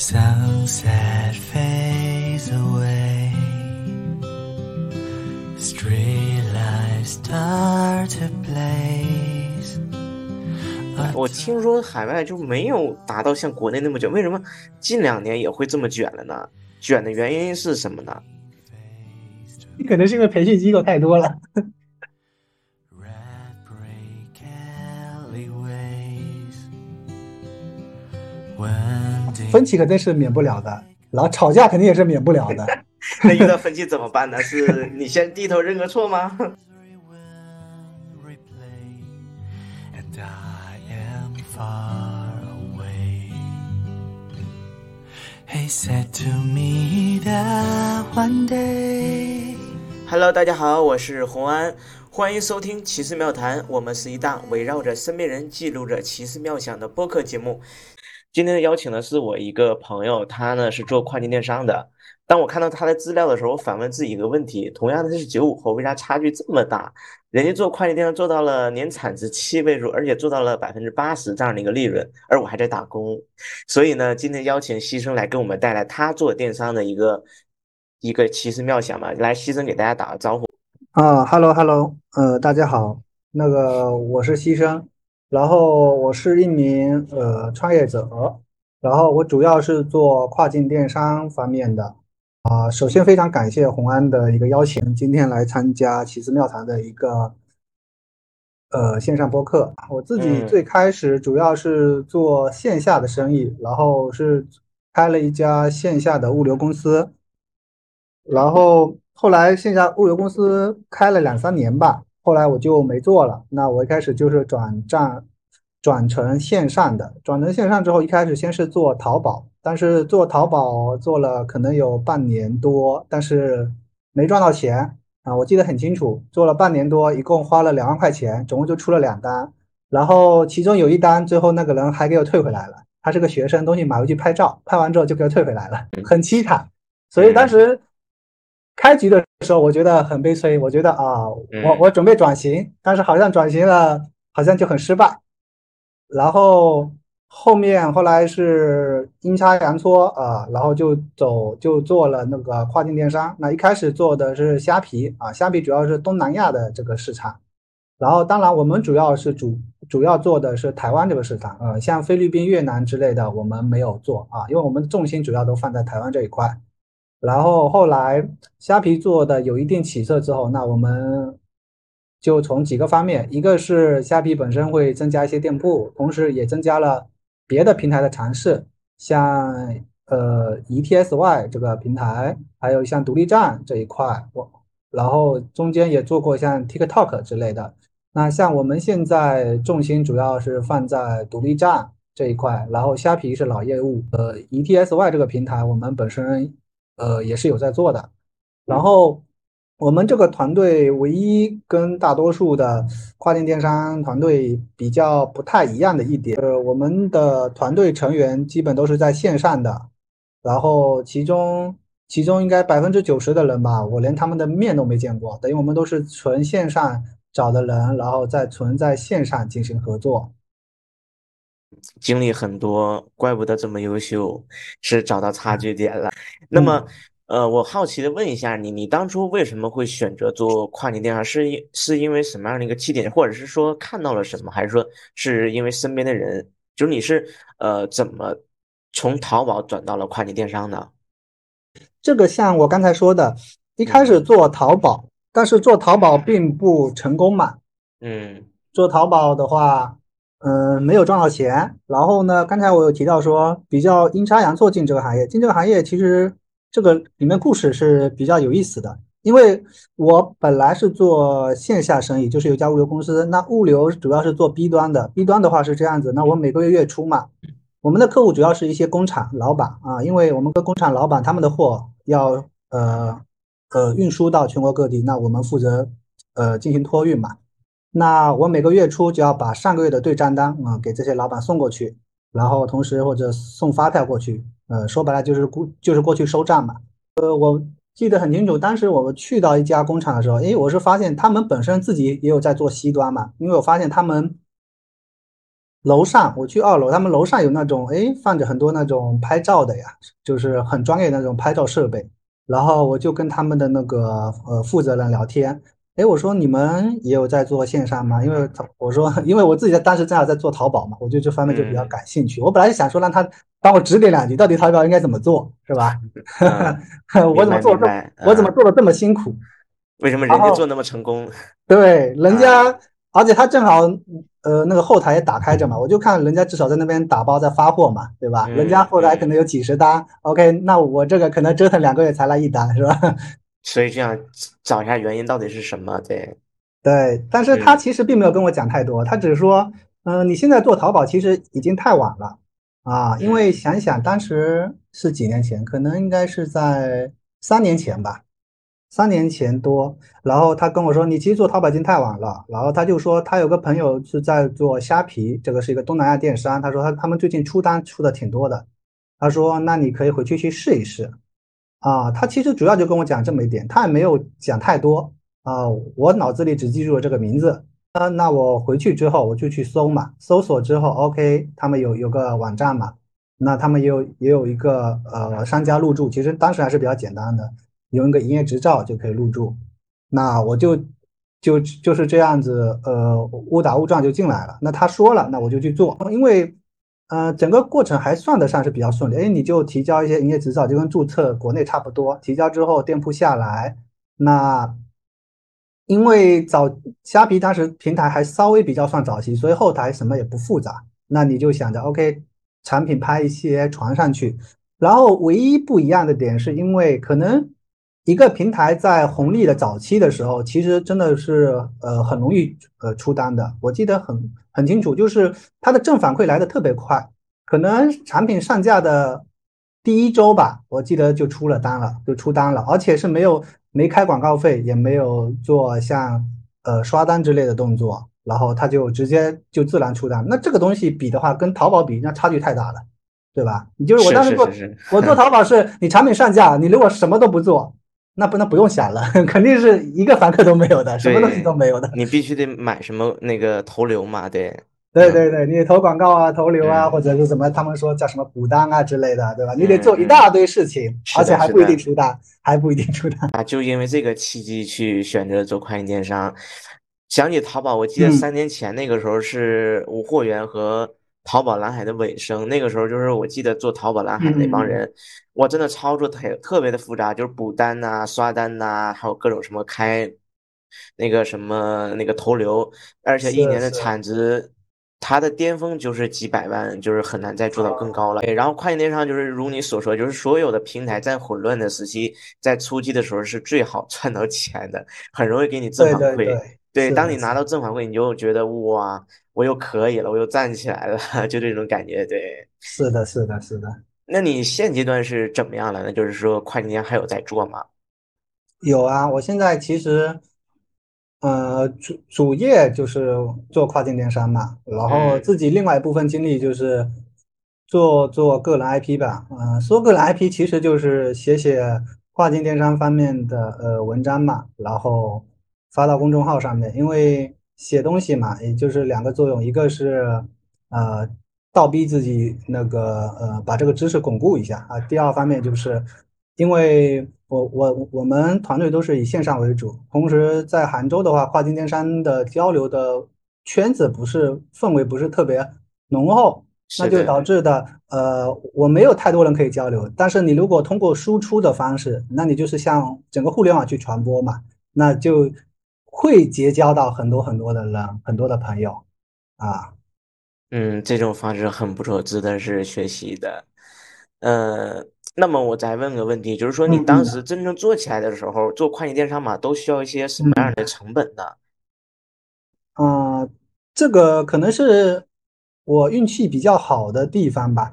Sunset fades away. Street lights start to blaze. 我听说海外就没有达到像国内那么卷，为什么近两年也会这么卷了呢？卷的原因是什么呢？可能是因为培训机构太多了。分歧肯定是免不了的，然后吵架肯定也是免不了的。那遇到分歧怎么办呢？是你先低头认个错吗？will replay, and I am far away. He said to me that one day. Hello，大家好，我是洪安，欢迎收听《奇思妙谈》，我们是一档围绕着身边人记录着奇思妙想的播客节目。今天的邀请呢是我一个朋友，他呢是做跨境电商的。当我看到他的资料的时候，我反问自己一个问题：同样的是九五后，为啥差距这么大？人家做跨境电商做到了年产值七位数，而且做到了百分之八十这样的一个利润，而我还在打工。所以呢，今天邀请西生来给我们带来他做电商的一个一个奇思妙想嘛。来，西生给大家打个招呼。啊，Hello Hello，呃，大家好，那个我是西生，然后我是一名呃创业者，然后我主要是做跨境电商方面的。啊，首先非常感谢红安的一个邀请，今天来参加奇思妙谈的一个呃线上播客。我自己嗯最开始主要是做线下的生意，然后是开了一家线下的物流公司，然后后来线下物流公司开了两三年吧，后来我就没做了。那我一开始就是转战转成线上的，转成线上之后，一开始先是做淘宝，但是做淘宝做了可能有半年多，但是没赚到钱啊，我记得很清楚，做了半年多，一共花了两万块钱，总共就出了两单，然后其中有一单最后那个人还给我退回来了，他是个学生，东西买回去拍照，拍完之后就给我退回来了，很凄惨。所以当时开局的时候，我觉得很悲催，我觉得啊，我我准备转型，但是好像转型了，好像就很失败。然后后面后来是阴差阳错啊，然后就走就做了那个跨境电商。那一开始做的是虾皮啊，虾皮主要是东南亚的这个市场。然后当然我们主要是主主要做的是台湾这个市场啊，像菲律宾、越南之类的我们没有做啊，因为我们重心主要都放在台湾这一块。然后后来虾皮做的有一定起色之后，那我们就从几个方面，一个是虾皮本身会增加一些店铺，同时也增加了别的平台的尝试，像呃 ETSY 这个平台，还有像独立站这一块，我然后中间也做过像 TikTok 之类的。那像我们现在重心主要是放在独立站这一块，然后虾皮是老业务，呃 ETSY 这个平台我们本身呃也是有在做的，然后。我们这个团队唯一跟大多数的跨境电商团队比较不太一样的一点，呃，我们的团队成员基本都是在线上的，然后其中其中应该百分之九十的人吧，我连他们的面都没见过，等于我们都是纯线上找的人，然后再纯在线上进行合作。经历很多，怪不得这么优秀，是找到差距点了。那么。呃，我好奇的问一下你，你当初为什么会选择做跨境电商？是因是因为什么样的一个起点，或者是说看到了什么，还是说是因为身边的人？就是你是呃怎么从淘宝转到了跨境电商呢？这个像我刚才说的，一开始做淘宝，但是做淘宝并不成功嘛。嗯，做淘宝的话，嗯、没有赚到钱。然后呢，刚才我有提到说，比较阴差阳错进这个行业，进这个行业其实。这个里面故事是比较有意思的，因为我本来是做线下生意，就是有家物流公司。那物流主要是做 B 端的，B 端的话是这样子。那我每个月月初嘛，我们的客户主要是一些工厂老板啊，因为我们跟工厂老板他们的货要呃呃运输到全国各地，那我们负责呃进行托运嘛。那我每个月初就要把上个月的对账单啊、给这些老板送过去，然后同时或者送发票过去。呃，说白了就是过就是过去收账嘛。呃，我记得很清楚，当时我们去到一家工厂的时候，诶，我是发现他们本身自己也有在做 C 端嘛，因为我发现他们楼上我去二楼，他们楼上有那种哎放着很多那种拍照的呀，就是很专业那种拍照设备。然后我就跟他们的那个呃负责人聊天，哎，我说你们也有在做线上吗？因为我说因为我自己当时正好在做淘宝嘛，我对这方面就比较感兴趣。我本来想说让他帮我指点两句，到底淘宝应该怎么做，是吧？我怎么做这我怎么做的这么辛苦？为什么人家做那么成功？对，人家。而且他正好，呃，那个后台也打开着嘛，我就看人家至少在那边打包在发货嘛，对吧？人家后台可能有几十单，OK，那我这个可能折腾两个月才来一单，是吧？所以这样找一下原因到底是什么？对，对，但是他其实并没有跟我讲太多，他只是说，嗯，你现在做淘宝其实已经太晚了啊，因为想想当时是几年前，可能应该是在三年前吧。三年前多，然后他跟我说：“你其实做淘宝已经太晚了。”然后他就说他有个朋友是在做虾皮，这个是一个东南亚电商。他说他他们最近出单出的挺多的。他说：“那你可以回去去试一试。”啊，他其实主要就跟我讲这么一点，他也没有讲太多啊。我脑子里只记住了这个名字。那那我回去之后我就去搜嘛，搜索之后，OK，他们有有个网站嘛，那他们也有也有一个呃商家入驻，其实当时还是比较简单的。用一个营业执照就可以入驻，那我就就就是这样子，呃，误打误撞就进来了。那他说了，那我就去做，因为，呃，整个过程还算得上是比较顺利。哎，你就提交一些营业执照，就跟注册国内差不多。提交之后，店铺下来，那因为早虾皮当时平台还稍微比较算早期，所以后台什么也不复杂。那你就想着，OK，产品拍一些传上去，然后唯一不一样的点是因为可能。一个平台在红利的早期的时候，其实真的是呃很容易呃出单的。我记得很很清楚，就是它的正反馈来的特别快，可能产品上架的第一周吧，我记得就出了单了，就出单了，而且是没有没开广告费，也没有做像呃刷单之类的动作，然后它就直接就自然出单。那这个东西比的话，跟淘宝比，那差距太大了，对吧？你就是我当时做我做淘宝是，你产品上架，你如果什么都不做。那不能不用想了，肯定是一个访客都没有的，什么东西都没有的。你必须得买什么那个投流嘛，对。对对对，你投广告啊，投流啊，或者是什么，他们说叫什么补单啊之类的，对吧？你得做一大堆事情，而且还不一定出单，还不一定出单啊。就因为这个契机去选择做跨境电商。想起淘宝，我记得三年前那个时候是无货源和。淘宝蓝海的尾声，那个时候就是我记得做淘宝蓝海那帮人，我真的操作特特别的复杂，就是补单呐、刷单呐，还有各种什么开那个什么那个投流，而且一年的产值，它的巅峰就是几百万，就是很难再做到更高了。然后跨境电商就是如你所说，就是所有的平台在混乱的时期，在初期的时候是最好赚到钱的，很容易给你正反馈。对，当你拿到正反馈，你就觉得哇。我又可以了，我又站起来了，就这种感觉。对，是的，是的，是的。那你现阶段是怎么样了呢？就是说，跨境电商还有在做吗？有啊，我现在其实，呃，主主业就是做跨境电商嘛，然后自己另外一部分精力就是做做个人 IP 吧。嗯，说个人 IP 其实就是写写跨境电商方面的呃文章嘛，然后发到公众号上面，因为。写东西嘛，也就是两个作用，一个是呃倒逼自己那个呃把这个知识巩固一下啊，第二方面就是因为我我我们团队都是以线上为主，同时在杭州的话，跨境电商的交流的圈子不是氛围不是特别浓厚，那就导致的呃我没有太多人可以交流，但是你如果通过输出的方式，那你就是向整个互联网去传播嘛，那就。会结交到很多很多的人，很多的朋友，啊，嗯，这种方式很不错，值得是学习的。呃，那么我再问个问题，就是说你当时真正做起来的时候，做跨境电商嘛，都需要一些什么样的成本呢？啊，这个可能是我运气比较好的地方吧。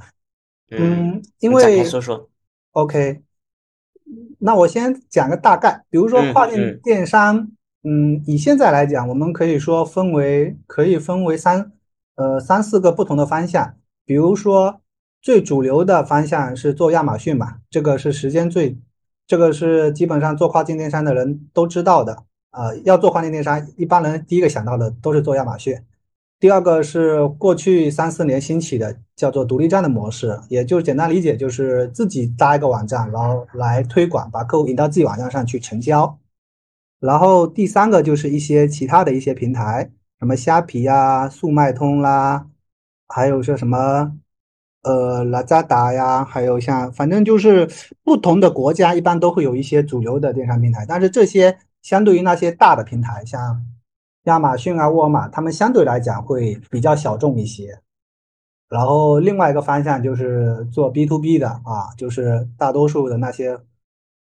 嗯，因为说说，OK，那我先讲个大概，比如说跨境电商。嗯，以现在来讲，我们可以说分为可以分为三呃三四个不同的方向。比如说最主流的方向是做亚马逊嘛，这个是时间最，这个是基本上做跨境电商的人都知道的。呃，要做跨境电商，一般人第一个想到的都是做亚马逊。第二个是过去三四年兴起的叫做独立站的模式，也就简单理解就是自己搭一个网站，然后来推广，把客户引到自己网站上去成交。然后第三个就是一些其他的一些平台，什么虾皮呀、速卖通啦，还有说什么呃拉扎达呀，还有像反正就是不同的国家一般都会有一些主流的电商平台，但是这些相对于那些大的平台，像。亚马逊啊，沃尔玛，他们相对来讲会比较小众一些。然后另外一个方向就是做 B to B 的啊，就是大多数的那些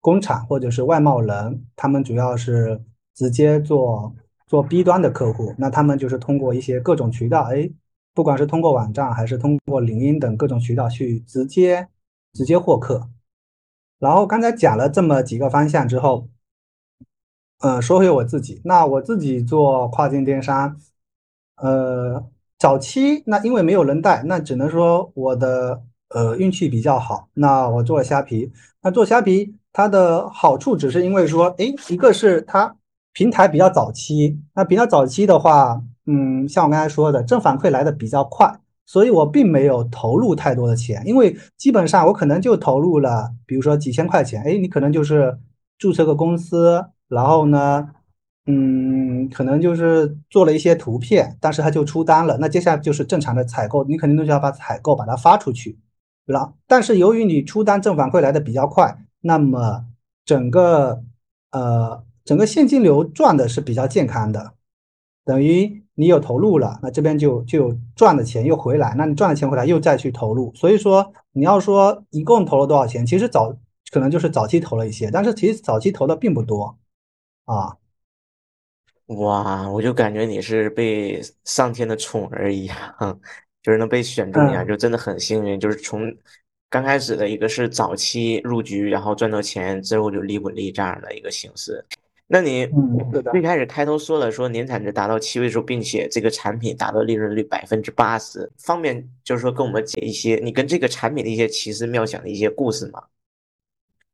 工厂或者是外贸人，他们主要是直接做做 B 端的客户。那他们就是通过一些各种渠道，哎，不管是通过网站还是通过领英等各种渠道去直接直接获客。然后刚才讲了这么几个方向之后。嗯，说回我自己，那我自己做跨境电商，呃，早期那因为没有人带，那只能说我的呃运气比较好。那我做虾皮，那做虾皮它的好处只是因为说，哎，一个是它平台比较早期，那比较早期的话，嗯，像我刚才说的，正反馈来的比较快，所以我并没有投入太多的钱，因为基本上我可能就投入了，比如说几千块钱，哎，你可能就是注册个公司。然后呢，嗯，可能就是做了一些图片，但是他就出单了。那接下来就是正常的采购，你肯定都是要把采购把它发出去，然但是由于你出单正反馈来的比较快，那么整个呃整个现金流赚的是比较健康的，等于你有投入了，那这边就就有赚的钱又回来，那你赚的钱回来又再去投入，所以说你要说一共投了多少钱，其实早可能就是早期投了一些，但是其实早期投的并不多。啊，哇！我就感觉你是被上天的宠儿一样，就是能被选中呀，就真的很幸运。就是从刚开始的一个是早期入局，然后赚到钱之后就利滚利这样的一个形式。那你最开始开头说了说年产值达到七位数，并且这个产品达到利润率百分之八十，方便就是说跟我们解一些你跟这个产品的一些奇思妙想的一些故事吗？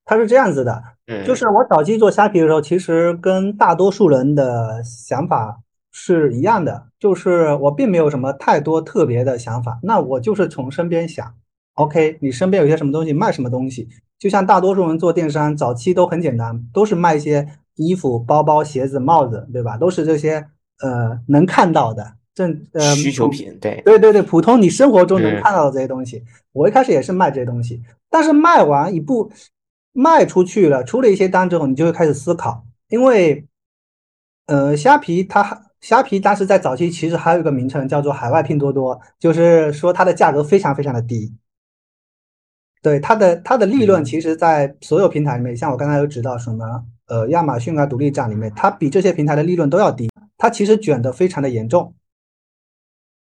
它是这样子的，就是我早期做虾皮的时候，其实跟大多数人的想法是一样的，就是我并没有什么太多特别的想法，那我就是从身边想，OK，你身边有些什么东西卖什么东西，就像大多数人做电商早期都很简单，都是卖一些衣服、包包、鞋子、帽子，对吧？都是这些呃能看到的正呃需求品，对对对对，普通你生活中能看到的这些东西，我一开始也是卖这些东西，但是卖完一步。卖出去了，出了一些单之后，你就会开始思考，因为，呃，虾皮它虾皮当时在早期其实还有一个名称叫做海外拼多多，就是说它的价格非常非常的低，对它的它的利润，其实，在所有平台里面，像我刚才有指到什么，呃，亚马逊啊、独立站里面，它比这些平台的利润都要低，它其实卷的非常的严重。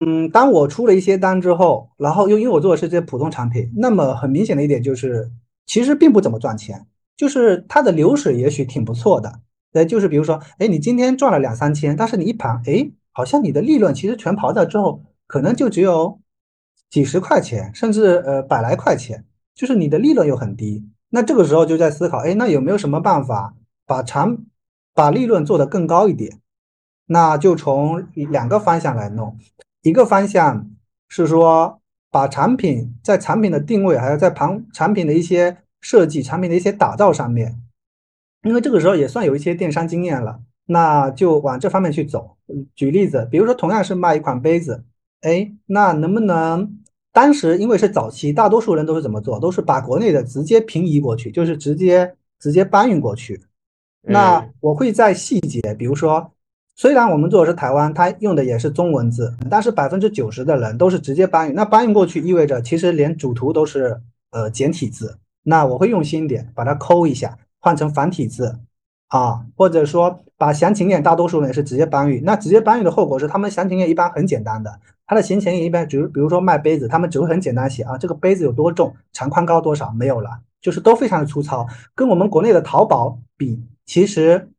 嗯，当我出了一些单之后，然后又因为我做的是这些普通产品，那么很明显的一点就是。其实并不怎么赚钱，就是它的流水也许挺不错的，呃，就是比如说，哎，你今天赚了两三千，但是你一盘，哎，好像你的利润其实全刨掉之后，可能就只有几十块钱，甚至呃百来块钱，就是你的利润又很低。那这个时候就在思考，哎，那有没有什么办法把产把利润做得更高一点？那就从两个方向来弄，一个方向是说。把产品在产品的定位，还有在旁产品的一些设计、产品的一些打造上面，因为这个时候也算有一些电商经验了，那就往这方面去走。举例子，比如说同样是卖一款杯子，哎，那能不能当时因为是早期，大多数人都是怎么做？都是把国内的直接平移过去，就是直接直接搬运过去。那我会在细节，比如说。虽然我们做的是台湾，它用的也是中文字，但是百分之九十的人都是直接搬运。那搬运过去意味着，其实连主图都是呃简体字。那我会用心点，把它抠一下，换成繁体字啊，或者说把详情页，大多数人是直接搬运。那直接搬运的后果是，他们详情页一般很简单的，它的详情页一般，比如比如说卖杯子，他们只会很简单写啊，这个杯子有多重，长宽高多少，没有了，就是都非常的粗糙，跟我们国内的淘宝比，其实。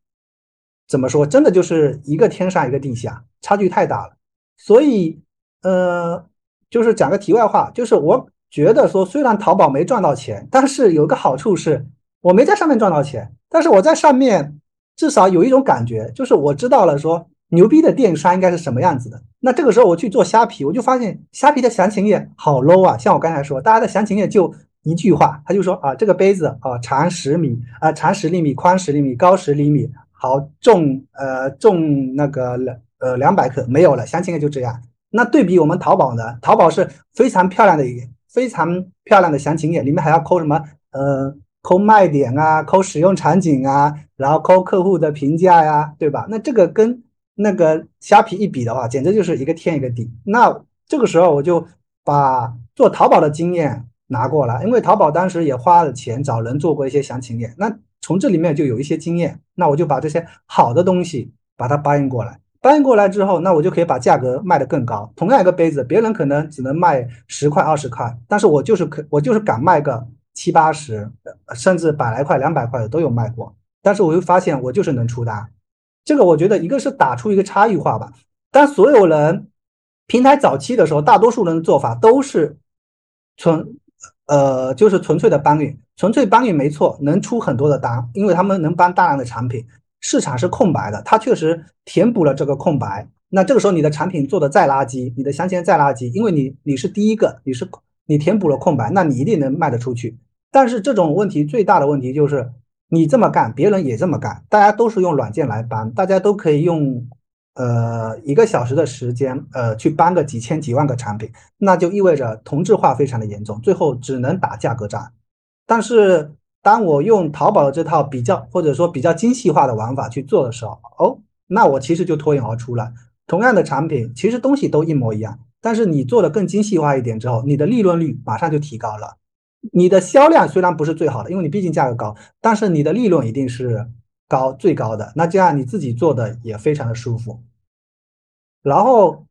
怎么说？真的就是一个天上一个地下，差距太大了。所以，呃，就是讲个题外话，就是我觉得说，虽然淘宝没赚到钱，但是有个好处是，我没在上面赚到钱，但是我在上面至少有一种感觉，就是我知道了说，牛逼的电商应该是什么样子的。那这个时候我去做虾皮，我就发现虾皮的详情页好 low 啊！像我刚才说，大家的详情页就一句话，他就说啊，这个杯子啊，长十米啊，长十厘米，宽十厘米，高十厘米，好重呃重那个两呃两百克，没有了，详情页就这样。那对比我们淘宝呢，淘宝是非常漂亮的一个非常漂亮的详情页，里面还要抠什么呃抠卖点啊，抠使用场景啊，然后抠客户的评价呀，对吧？那这个跟那个虾皮一比的话，简直就是一个天一个地。那这个时候我就把做淘宝的经验拿过来，因为淘宝当时也花了钱找人做过一些详情页，那从这里面就有一些经验。那我就把这些好的东西把它搬运过来，搬运过来之后，那我就可以把价格卖得更高。同样一个杯子，别人可能只能卖十块、二十块，但是我就是可我就是敢卖个七八十，甚至百来块、两百块的都有卖过。但是我又发现我就是能出单。这个我觉得一个是打出一个差异化吧，但所有人平台早期的时候，大多数人的做法都是纯呃就是纯粹的搬运，纯粹搬运没错，能出很多的单，因为他们能搬大量的产品，市场是空白的，它确实填补了这个空白。那这个时候你的产品做的再垃圾，你的详情再垃圾，因为你你是第一个，你是你填补了空白，那你一定能卖得出去。但是这种问题最大的问题就是。你这么干，别人也这么干，大家都是用软件来搬，大家都可以用，呃，一个小时的时间，呃，去搬个几千几万个产品，那就意味着同质化非常的严重，最后只能打价格战。但是当我用淘宝这套比较或者说比较精细化的玩法去做的时候，哦，那我其实就脱颖而出了。同样的产品，其实东西都一模一样，但是你做的更精细化一点之后，你的利润率马上就提高了。你的销量虽然不是最好的，因为你毕竟价格高，但是你的利润一定是高最高的。那这样你自己做的也非常的舒服。然后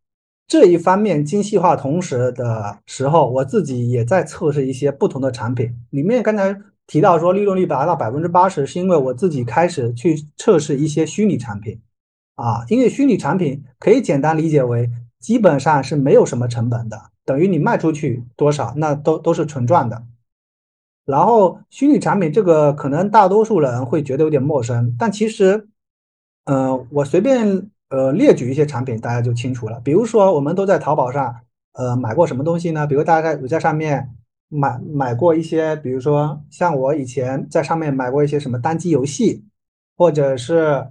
这一方面精细化同时的时候，我自己也在测试一些不同的产品。里面刚才提到说利润率达到百分之八十，是因为我自己开始去测试一些虚拟产品啊，因为虚拟产品可以简单理解为基本上是没有什么成本的，等于你卖出去多少，那都都是纯赚的。然后虚拟产品这个可能大多数人会觉得有点陌生，但其实，呃，我随便呃列举一些产品，大家就清楚了。比如说，我们都在淘宝上呃买过什么东西呢？比如大家有在上面买买过一些，比如说像我以前在上面买过一些什么单机游戏，或者是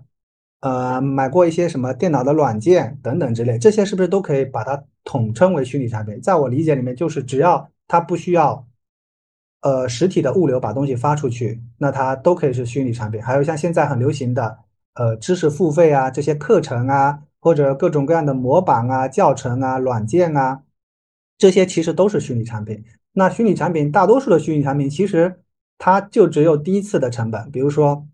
呃买过一些什么电脑的软件等等之类，这些是不是都可以把它统称为虚拟产品？在我理解里面，就是只要它不需要。呃，实体的物流把东西发出去，那它都可以是虚拟产品。还有像现在很流行的，呃，知识付费啊，这些课程啊，或者各种各样的模板啊、教程啊、软件啊，这些其实都是虚拟产品。那虚拟产品，大多数的虚拟产品其实它就只有第一次的成本。比如说，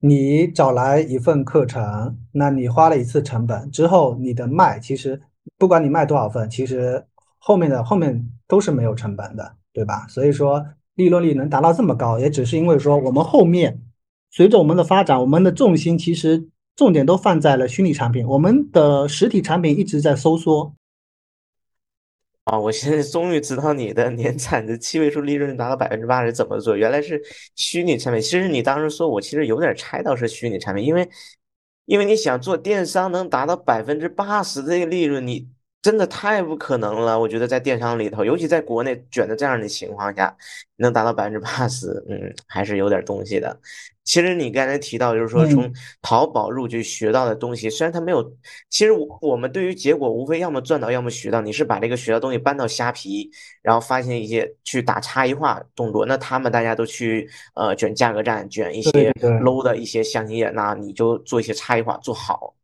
你找来一份课程，那你花了一次成本之后，你的卖其实不管你卖多少份，其实后面的后面都是没有成本的。对吧？所以说利润率能达到这么高，也只是因为说我们后面随着我们的发展，我们的重心其实重点都放在了虚拟产品，我们的实体产品一直在收缩。啊，我现在终于知道你的年产的七位数利润达到百分之八十怎么做，原来是虚拟产品。其实你当时说我其实有点猜到是虚拟产品，因为因为你想做电商能达到百分之八十的利润，你。真的太不可能了，我觉得在电商里头，尤其在国内卷的这样的情况下，能达到百分之八十，嗯，还是有点东西的。其实你刚才提到，就是说从淘宝入局学到的东西，虽然它没有，其实我我们对于结果无非要么赚到，要么学到。你是把这个学到东西搬到虾皮，然后发现一些去打差异化动作，那他们大家都去呃卷价格战，卷一些 low 的一些详情页，那你就做一些差异化做好。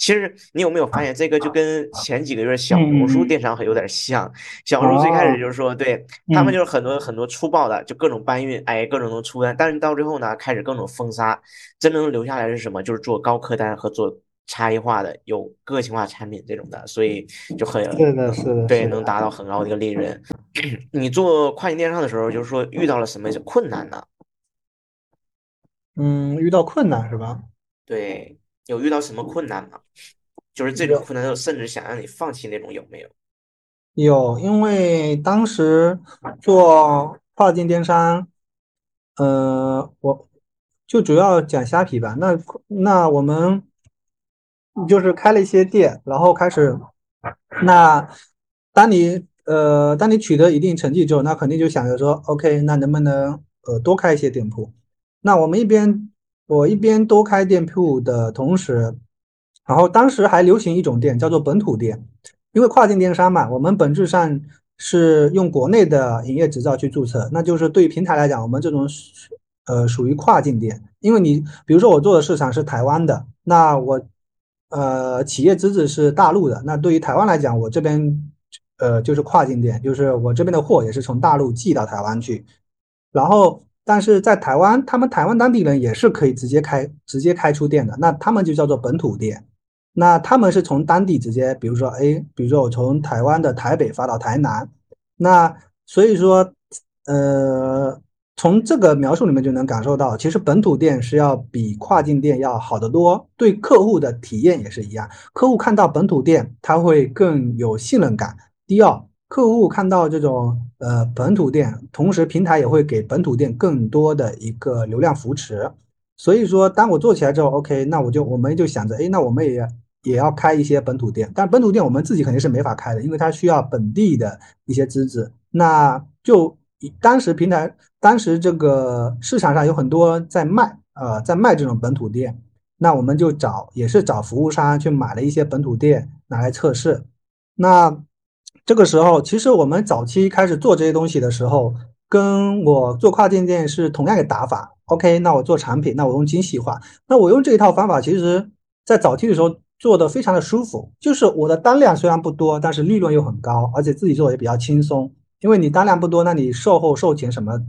其实你有没有发现，这个就跟前几个月小红书电商很有点像。小红书最开始就是说，对他们就是很多很多粗暴的，就各种搬运，哎，各种能出单。但是到最后呢，开始各种封杀，真正留下来是什么？就是做高客单和做差异化的、有个性化产品这种的，所以就很是的，是的，对，能达到很高的一个利润。你做跨境电商的时候，就是说遇到了什么困难呢？嗯，遇到困难是吧？对。有遇到什么困难吗？就是这种困难，甚至想让你放弃那种，有没有？有，因为当时做跨境电商，呃，我就主要讲虾皮吧。那那我们就是开了一些店，然后开始，那当你呃当你取得一定成绩之后，那肯定就想着说，OK，那能不能呃多开一些店铺？那我们一边我一边多开店铺的同时，然后当时还流行一种店叫做本土店，因为跨境电商嘛，我们本质上是用国内的营业执照去注册，那就是对于平台来讲，我们这种呃属于跨境店，因为你比如说我做的市场是台湾的，那我。呃，企业资质是大陆的，那对于台湾来讲，我这边呃就是跨境店，就是我这边的货也是从大陆寄到台湾去。然后，但是在台湾，他们台湾当地人也是可以直接开直接开出店的，那他们就叫做本土店。那他们是从当地直接，比如说，哎，比如说我从台湾的台北发到台南，那所以说，呃。从这个描述里面就能感受到，其实本土店是要比跨境店要好得多，对客户的体验也是一样。客户看到本土店，他会更有信任感。第二，客户看到这种呃本土店，同时平台也会给本土店更多的一个流量扶持。所以说，当我做起来之后，OK，那我就我们就想着，哎，那我们也也要开一些本土店。但本土店我们自己肯定是没法开的，因为它需要本地的一些资质。那就。当时平台，当时这个市场上有很多在卖，呃，在卖这种本土店，那我们就找，也是找服务商去买了一些本土店拿来测试。那这个时候，其实我们早期开始做这些东西的时候，跟我做跨境店是同样的打法。OK，那我做产品，那我用精细化，那我用这一套方法，其实在早期的时候做的非常的舒服，就是我的单量虽然不多，但是利润又很高，而且自己做也比较轻松。因为你单量不多，那你售后售前什么，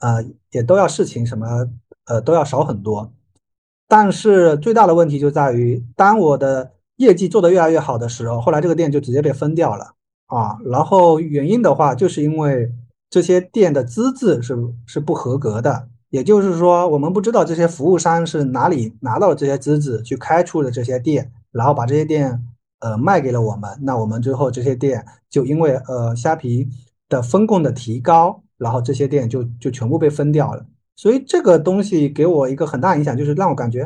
呃，也都要事情什么，呃，都要少很多。但是最大的问题就在于，当我的业绩做得越来越好的时候，后来这个店就直接被分掉了啊。然后原因的话，就是因为这些店的资质是是不合格的，也就是说，我们不知道这些服务商是哪里拿到了这些资质去开出了这些店，然后把这些店呃卖给了我们。那我们最后这些店就因为呃虾皮。的分供的提高，然后这些店就就全部被分掉了，所以这个东西给我一个很大影响，就是让我感觉，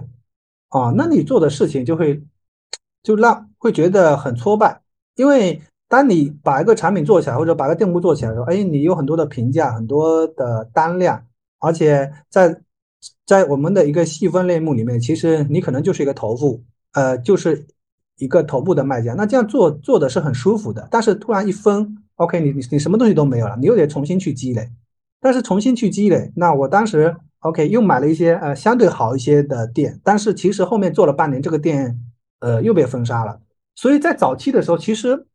啊，那你做的事情就会就让会觉得很挫败，因为当你把一个产品做起来，或者把个店铺做起来的时候，哎，你有很多的评价，很多的单量，而且在在我们的一个细分类目里面，其实你可能就是一个头部，呃，就是一个头部的卖家，那这样做做的是很舒服的，但是突然一分。OK，你你你什么东西都没有了，你又得重新去积累。但是重新去积累，那我当时 OK 又买了一些呃相对好一些的店，但是其实后面做了半年，这个店呃又被封杀了。所以在早期的时候，其实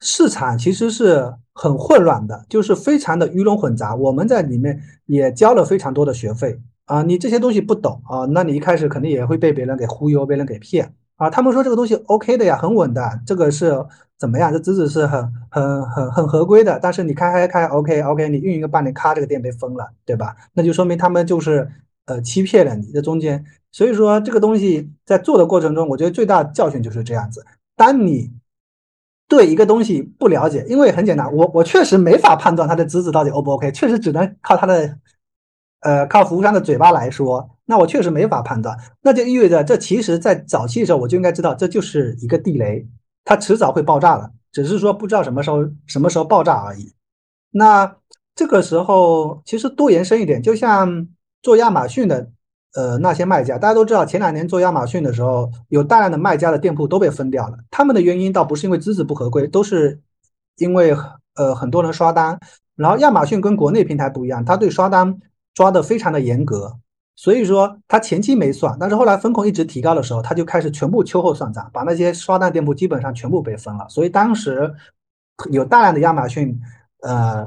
市场其实是很混乱的，就是非常的鱼龙混杂。我们在里面也交了非常多的学费啊，你这些东西不懂啊，那你一开始肯定也会被别人给忽悠，被人给骗。啊，他们说这个东西 OK 的呀，很稳的，这个是怎么样？这资质是很很很很合规的。但是你开开开 OK OK，你运营个半年，咔，这个店被封了，对吧？那就说明他们就是呃欺骗了你。这中间，所以说这个东西在做的过程中，我觉得最大教训就是这样子。当你对一个东西不了解，因为很简单，我我确实没法判断它的资质到底 O 不 OK，确实只能靠它的呃靠服务商的嘴巴来说。那我确实没法判断，那就意味着这其实，在早期的时候我就应该知道，这就是一个地雷，它迟早会爆炸的，只是说不知道什么时候什么时候爆炸而已。那这个时候其实多延伸一点，就像做亚马逊的，呃，那些卖家，大家都知道，前两年做亚马逊的时候，有大量的卖家的店铺都被封掉了，他们的原因倒不是因为资质不合规，都是因为呃很多人刷单。然后亚马逊跟国内平台不一样，它对刷单抓的非常的严格。所以说，他前期没算，但是后来风控一直提高的时候，他就开始全部秋后算账，把那些刷单店铺基本上全部被封了。所以当时有大量的亚马逊呃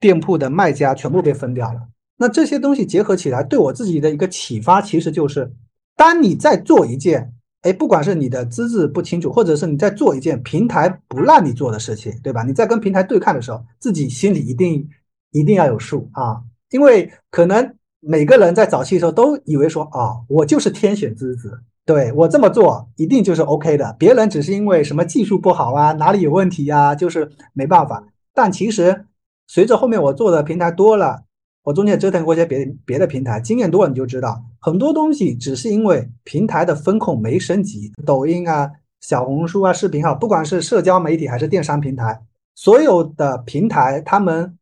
店铺的卖家全部被封掉了。那这些东西结合起来，对我自己的一个启发，其实就是，当你在做一件，哎，不管是你的资质不清楚，或者是你在做一件平台不让你做的事情，对吧？你在跟平台对抗的时候，自己心里一定一定要有数啊，因为可能。每个人在早期的时候都以为说啊，我就是天选之子，对我这么做一定就是 OK 的。别人只是因为什么技术不好啊，哪里有问题呀，就是没办法。但其实随着后面我做的平台多了，我中间折腾过一些别别的平台，经验多了你就知道，很多东西只是因为平台的风控没升级，抖音啊、小红书啊、视频号，不管是社交媒体还是电商平台，所有的平台他们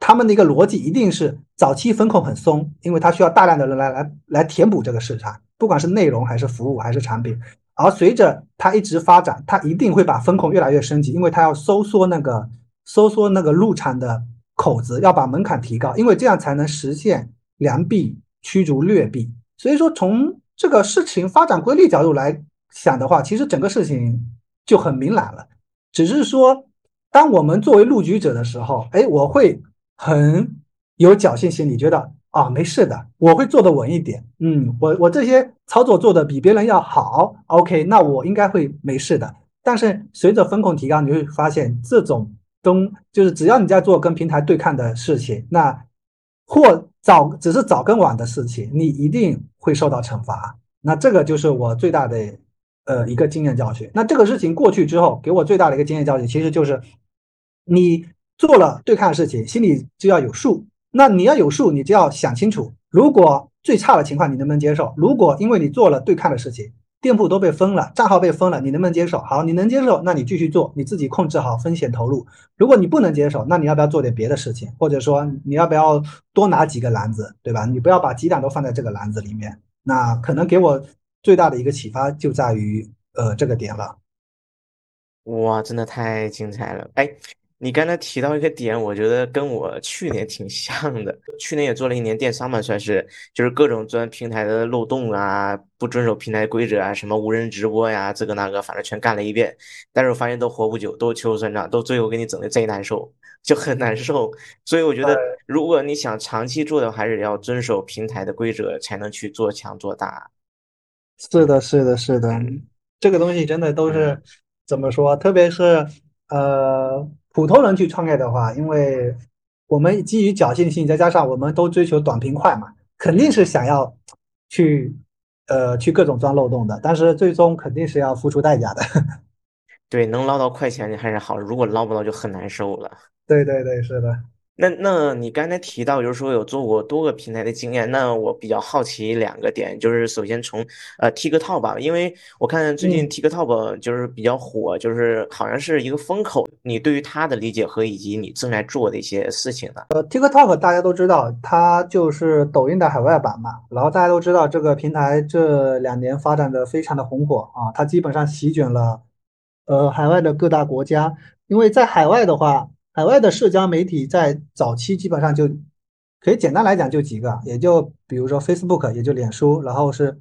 他们的一个逻辑一定是早期风控很松，因为它需要大量的人来来来填补这个市场，不管是内容还是服务还是产品，而随着它一直发展，它一定会把风控越来越升级，因为它要收缩那个收缩那个入场的。口子要把门槛提高，因为这样才能实现良币驱逐劣币。所以说，从这个事情发展规律角度来想的话，其实整个事情就很明朗了。只是说，当我们作为入局者的时候，哎，我会很有侥幸心理，觉得啊，没事的，我会做的稳一点。嗯，我我这些操作做的比别人要好，OK，那我应该会没事的。但是随着风控提高，你会发现这种。中就是只要你在做跟平台对抗的事情，那或早只是早跟晚的事情，你一定会受到惩罚。那这个就是我最大的呃一个经验教训。那这个事情过去之后，给我最大的一个经验教训，其实就是你做了对抗的事情，心里就要有数。那你要有数，你就要想清楚，如果最差的情况你能不能接受？如果因为你做了对抗的事情。店铺都被封了，账号被封了，你能不能接受？好，你能接受，那你继续做，你自己控制好风险投入。如果你不能接受，那你要不要做点别的事情？或者说你要不要多拿几个篮子，对吧？你不要把鸡蛋都放在这个篮子里面。那可能给我最大的一个启发就在于呃这个点了。哇，真的太精彩了！哎。你刚才提到一个点，我觉得跟我去年挺像的。去年也做了一年电商嘛，算是就是各种钻平台的漏洞啊，不遵守平台规则啊，什么无人直播呀，这个那个，反正全干了一遍。但是我发现都活不久，都秋后算账，都最后给你整的贼难受，就很难受。所以我觉得，如果你想长期做的，还是要遵守平台的规则，才能去做强做大。是的，是的，是的，这个东西真的都是怎么说？特别是呃。普通人去创业的话，因为我们基于侥幸心，再加上我们都追求短平快嘛，肯定是想要去呃去各种钻漏洞的，但是最终肯定是要付出代价的。对，能捞到快钱还是好，如果捞不到就很难受了。对对对，是的。那那你刚才提到，就是说有做过多个平台的经验，那我比较好奇两个点，就是首先从呃 TikTok 吧，因为我看最近 TikTok 就是比较火，就是好像是一个风口。你对于它的理解和以及你正在做的一些事情呢？呃，TikTok 大家都知道，它就是抖音的海外版嘛。然后大家都知道这个平台这两年发展的非常的红火啊，它基本上席卷了呃海外的各大国家，因为在海外的话。海外的社交媒体在早期基本上就可以简单来讲就几个，也就比如说 Facebook，也就脸书，然后是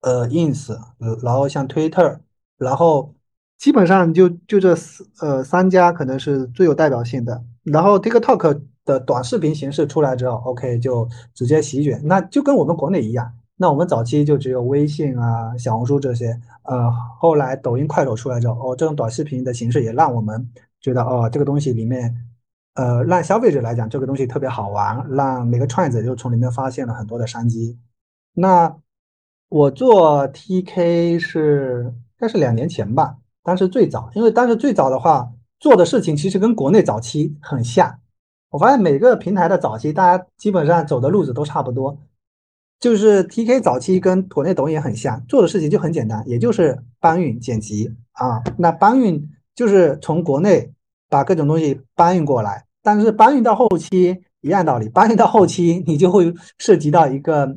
呃 Ins，然后像 Twitter，然后基本上就就这四呃三家可能是最有代表性的。然后 TikTok 的短视频形式出来之后，OK 就直接席卷，那就跟我们国内一样。那我们早期就只有微信啊、小红书这些，呃，后来抖音、快手出来之后，哦，这种短视频的形式也让我们。觉得哦，这个东西里面，呃，让消费者来讲，这个东西特别好玩，让每个创业者就从里面发现了很多的商机。那我做 TK 是应该是两年前吧，当时最早，因为当时最早的话做的事情其实跟国内早期很像。我发现每个平台的早期，大家基本上走的路子都差不多，就是 TK 早期跟国内抖音很像，做的事情就很简单，也就是搬运剪辑啊，那搬运。就是从国内把各种东西搬运过来，但是搬运到后期一样道理，搬运到后期你就会涉及到一个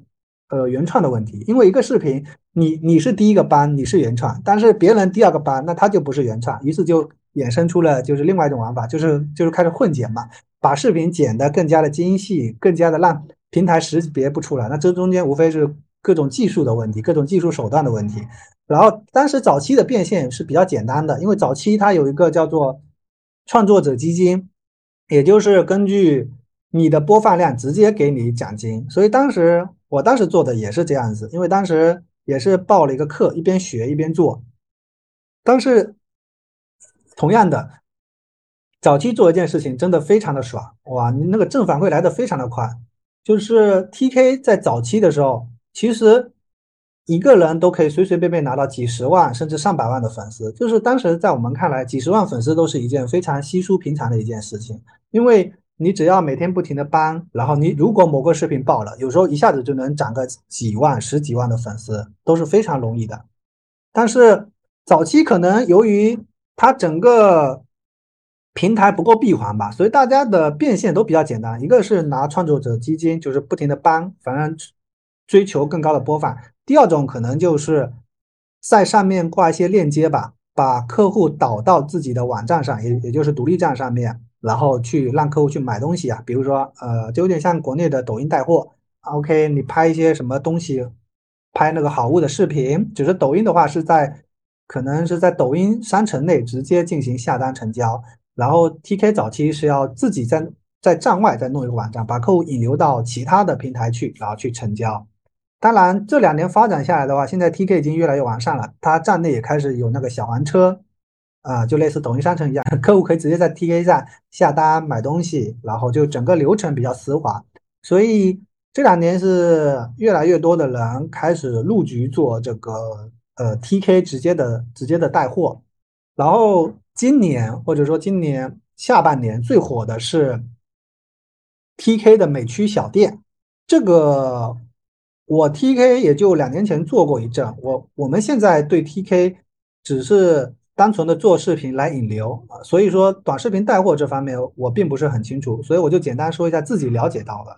呃原创的问题，因为一个视频你你是第一个搬，你是原创，但是别人第二个搬，那他就不是原创，于是就衍生出了就是另外一种玩法，就是就是开始混剪嘛，把视频剪得更加的精细，更加的让平台识别不出来，那这中间无非是各种技术的问题，各种技术手段的问题。然后当时早期的变现是比较简单的，因为早期它有一个叫做创作者基金，也就是根据你的播放量直接给你奖金。所以当时我当时做的也是这样子，因为当时也是报了一个课，一边学一边做。但是同样的，早期做一件事情真的非常的爽，哇，你那个正反馈来的非常的快。就是 TK 在早期的时候，其实。一个人都可以随随便便拿到几十万甚至上百万的粉丝，就是当时在我们看来，几十万粉丝都是一件非常稀疏平常的一件事情。因为你只要每天不停的搬，然后你如果某个视频爆了，有时候一下子就能涨个几万、十几万的粉丝，都是非常容易的。但是早期可能由于它整个平台不够闭环吧，所以大家的变现都比较简单。一个是拿创作者基金，就是不停的搬，反正追求更高的播放。第二种可能就是在上面挂一些链接吧，把客户导到自己的网站上，也也就是独立站上面。然后去让客户去买东西啊，比如说，呃，就有点像国内的抖音带货。OK，你拍一些什么东西，拍那个好物的视频，只是抖音的话是在，可能是在抖音商城内直接进行下单成交。然后 TK 早期是要自己在在站外再弄一个网站，把客户引流到其他的平台去，然后去成交。当然，这两年发展下来的话，现在 TK 已经越来越完善了，它站内也开始有那个小黄车。啊，就类似抖音商城一样，客户可以直接在 TK 上下单买东西，然后就整个流程比较丝滑。所以这两年是越来越多的人开始入局做这个呃 TK 直接的直接的带货。然后今年或者说今年下半年最火的是 TK 的美区小店。这个我 TK 也就两年前做过一阵，我我们现在对 TK 只是。单纯的做视频来引流啊，所以说短视频带货这方面我并不是很清楚，所以我就简单说一下自己了解到的，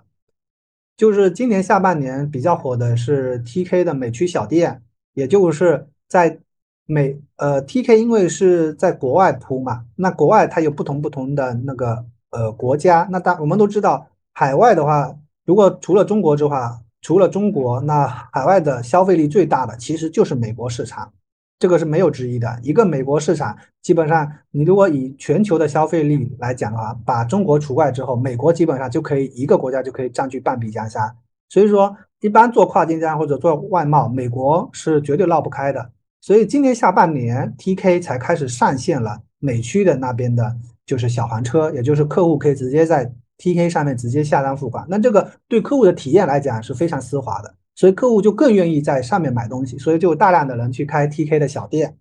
就是今年下半年比较火的是 TK 的美区小店，也就是在美呃 TK 因为是在国外铺嘛，那国外它有不同不同的那个呃国家，那大我们都知道海外的话，如果除了中国之外，除了中国，那海外的消费力最大的其实就是美国市场。这个是没有之一的。一个美国市场，基本上你如果以全球的消费力来讲的话，把中国除外之后，美国基本上就可以一个国家就可以占据半壁江山。所以说，一般做跨境商或者做外贸，美国是绝对绕不开的。所以今年下半年，TK 才开始上线了美区的那边的，就是小黄车，也就是客户可以直接在 TK 上面直接下单付款。那这个对客户的体验来讲是非常丝滑的。所以客户就更愿意在上面买东西，所以就大量的人去开 TK 的小店，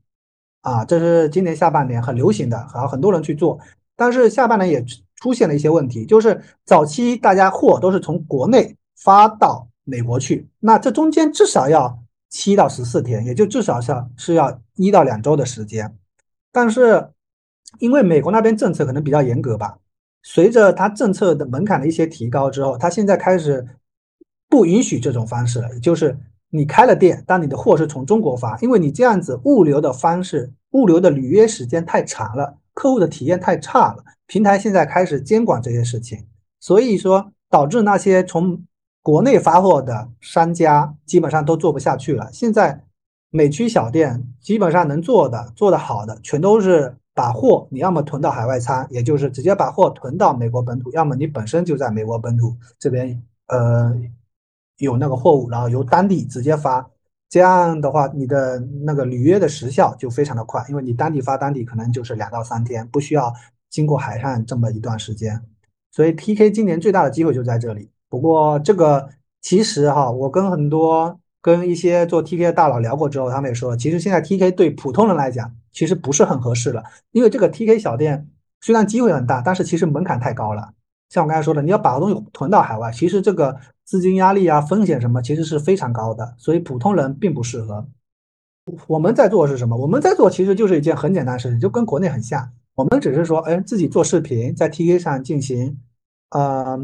啊，这是今年下半年很流行的，然后很多人去做。但是下半年也出现了一些问题，就是早期大家货都是从国内发到美国去，那这中间至少要七到十四天，也就至少是是要一到两周的时间。但是因为美国那边政策可能比较严格吧，随着它政策的门槛的一些提高之后，它现在开始。不允许这种方式了，就是你开了店，但你的货是从中国发，因为你这样子物流的方式、物流的履约时间太长了，客户的体验太差了。平台现在开始监管这些事情，所以说导致那些从国内发货的商家基本上都做不下去了。现在美区小店基本上能做的、做得好的，全都是把货你要么囤到海外仓，也就是直接把货囤到美国本土，要么你本身就在美国本土这边，呃。有那个货物，然后由当地直接发，这样的话，你的那个履约的时效就非常的快，因为你当地发当地可能就是两到三天，不需要经过海上这么一段时间。所以 TK 今年最大的机会就在这里。不过这个其实哈，我跟很多跟一些做 TK 的大佬聊过之后，他们也说，其实现在 TK 对普通人来讲其实不是很合适了，因为这个 TK 小店虽然机会很大，但是其实门槛太高了。像我刚才说的，你要把东西囤到海外，其实这个资金压力啊、风险什么，其实是非常高的，所以普通人并不适合。我们在做是什么？我们在做其实就是一件很简单的事情，就跟国内很像。我们只是说，哎，自己做视频，在 TK 上进行，呃，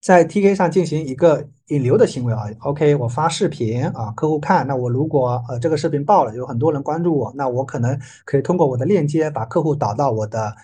在 TK 上进行一个引流的行为啊。OK，我发视频啊，客户看，那我如果呃这个视频爆了，有很多人关注我，那我可能可以通过我的链接把客户导到我的。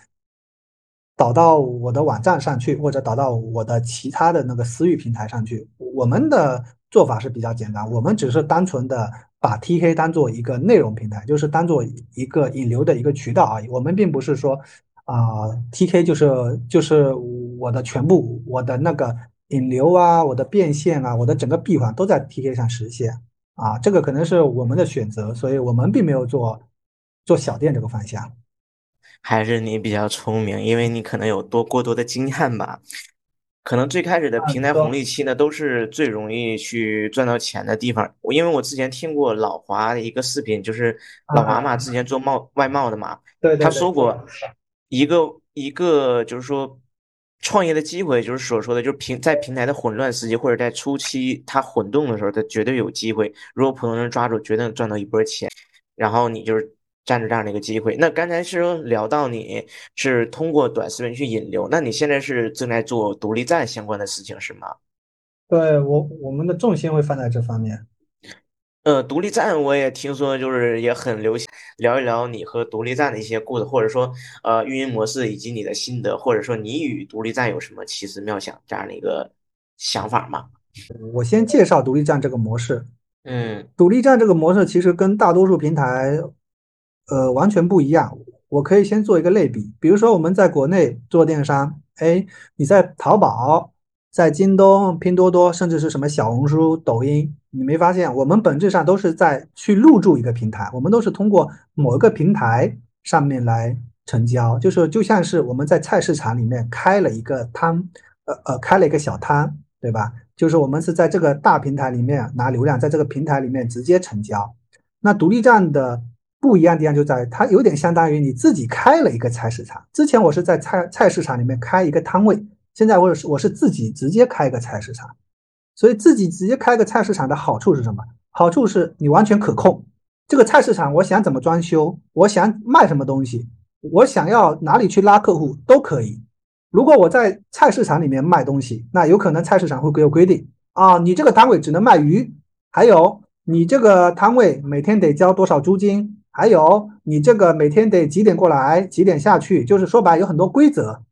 导到我的网站上去，或者导到我的其他的那个私域平台上去。我们的做法是比较简单，我们只是单纯的把 TK 当做一个内容平台，就是当做一个引流的一个渠道而已。我们并不是说啊，TK 就是就是我的全部，我的那个引流啊，我的变现啊，我的整个闭环都在 TK 上实现啊。这个可能是我们的选择，所以我们并没有做做小店这个方向。还是你比较聪明，因为你可能有多过多的经验吧。可能最开始的平台红利期呢，都是最容易去赚到钱的地方。我因为我之前听过老华的一个视频，就是老华嘛，之前做贸外贸的嘛，他说过一个一个就是说创业的机会，就是所说的，就是平在平台的混乱时期，或者在初期它混动的时候，它绝对有机会。如果普通人抓住，绝对能赚到一波钱。然后你就是占着这样的一个机会。那刚才是说聊到你是通过短视频去引流，那你现在是正在做独立站相关的事情是吗？对我，我们的重心会放在这方面。呃，独立站我也听说，就是也很流行。聊一聊你和独立站的一些故事，或者说呃运营模式以及你的心得，或者说你与独立站有什么奇思妙想这样的一个想法吗？我先介绍独立站这个模式。嗯，独立站这个模式其实跟大多数平台呃完全不一样。我可以先做一个类比，比如说我们在国内做电商，哎，你在淘宝。在京东、拼多多，甚至是什么小红书、抖音，你没发现我们本质上都是在去入驻一个平台，我们都是通过某一个平台上面来成交，就是就像是我们在菜市场里面开了一个摊，呃呃，开了一个小摊，对吧？就是我们是在这个大平台里面拿流量，在这个平台里面直接成交。那独立站的不一样的地方就在于，它有点相当于你自己开了一个菜市场。之前我是在菜菜市场里面开一个摊位。现在我是我是自己直接开一个菜市场，所以自己直接开个菜市场的好处是什么？好处是你完全可控这个菜市场，我想怎么装修，我想卖什么东西，我想要哪里去拉客户都可以。如果我在菜市场里面卖东西，那有可能菜市场会给我规定啊，你这个摊位只能卖鱼，还有你这个摊位每天得交多少租金，还有你这个每天得几点过来，几点下去，就是说白有很多规则。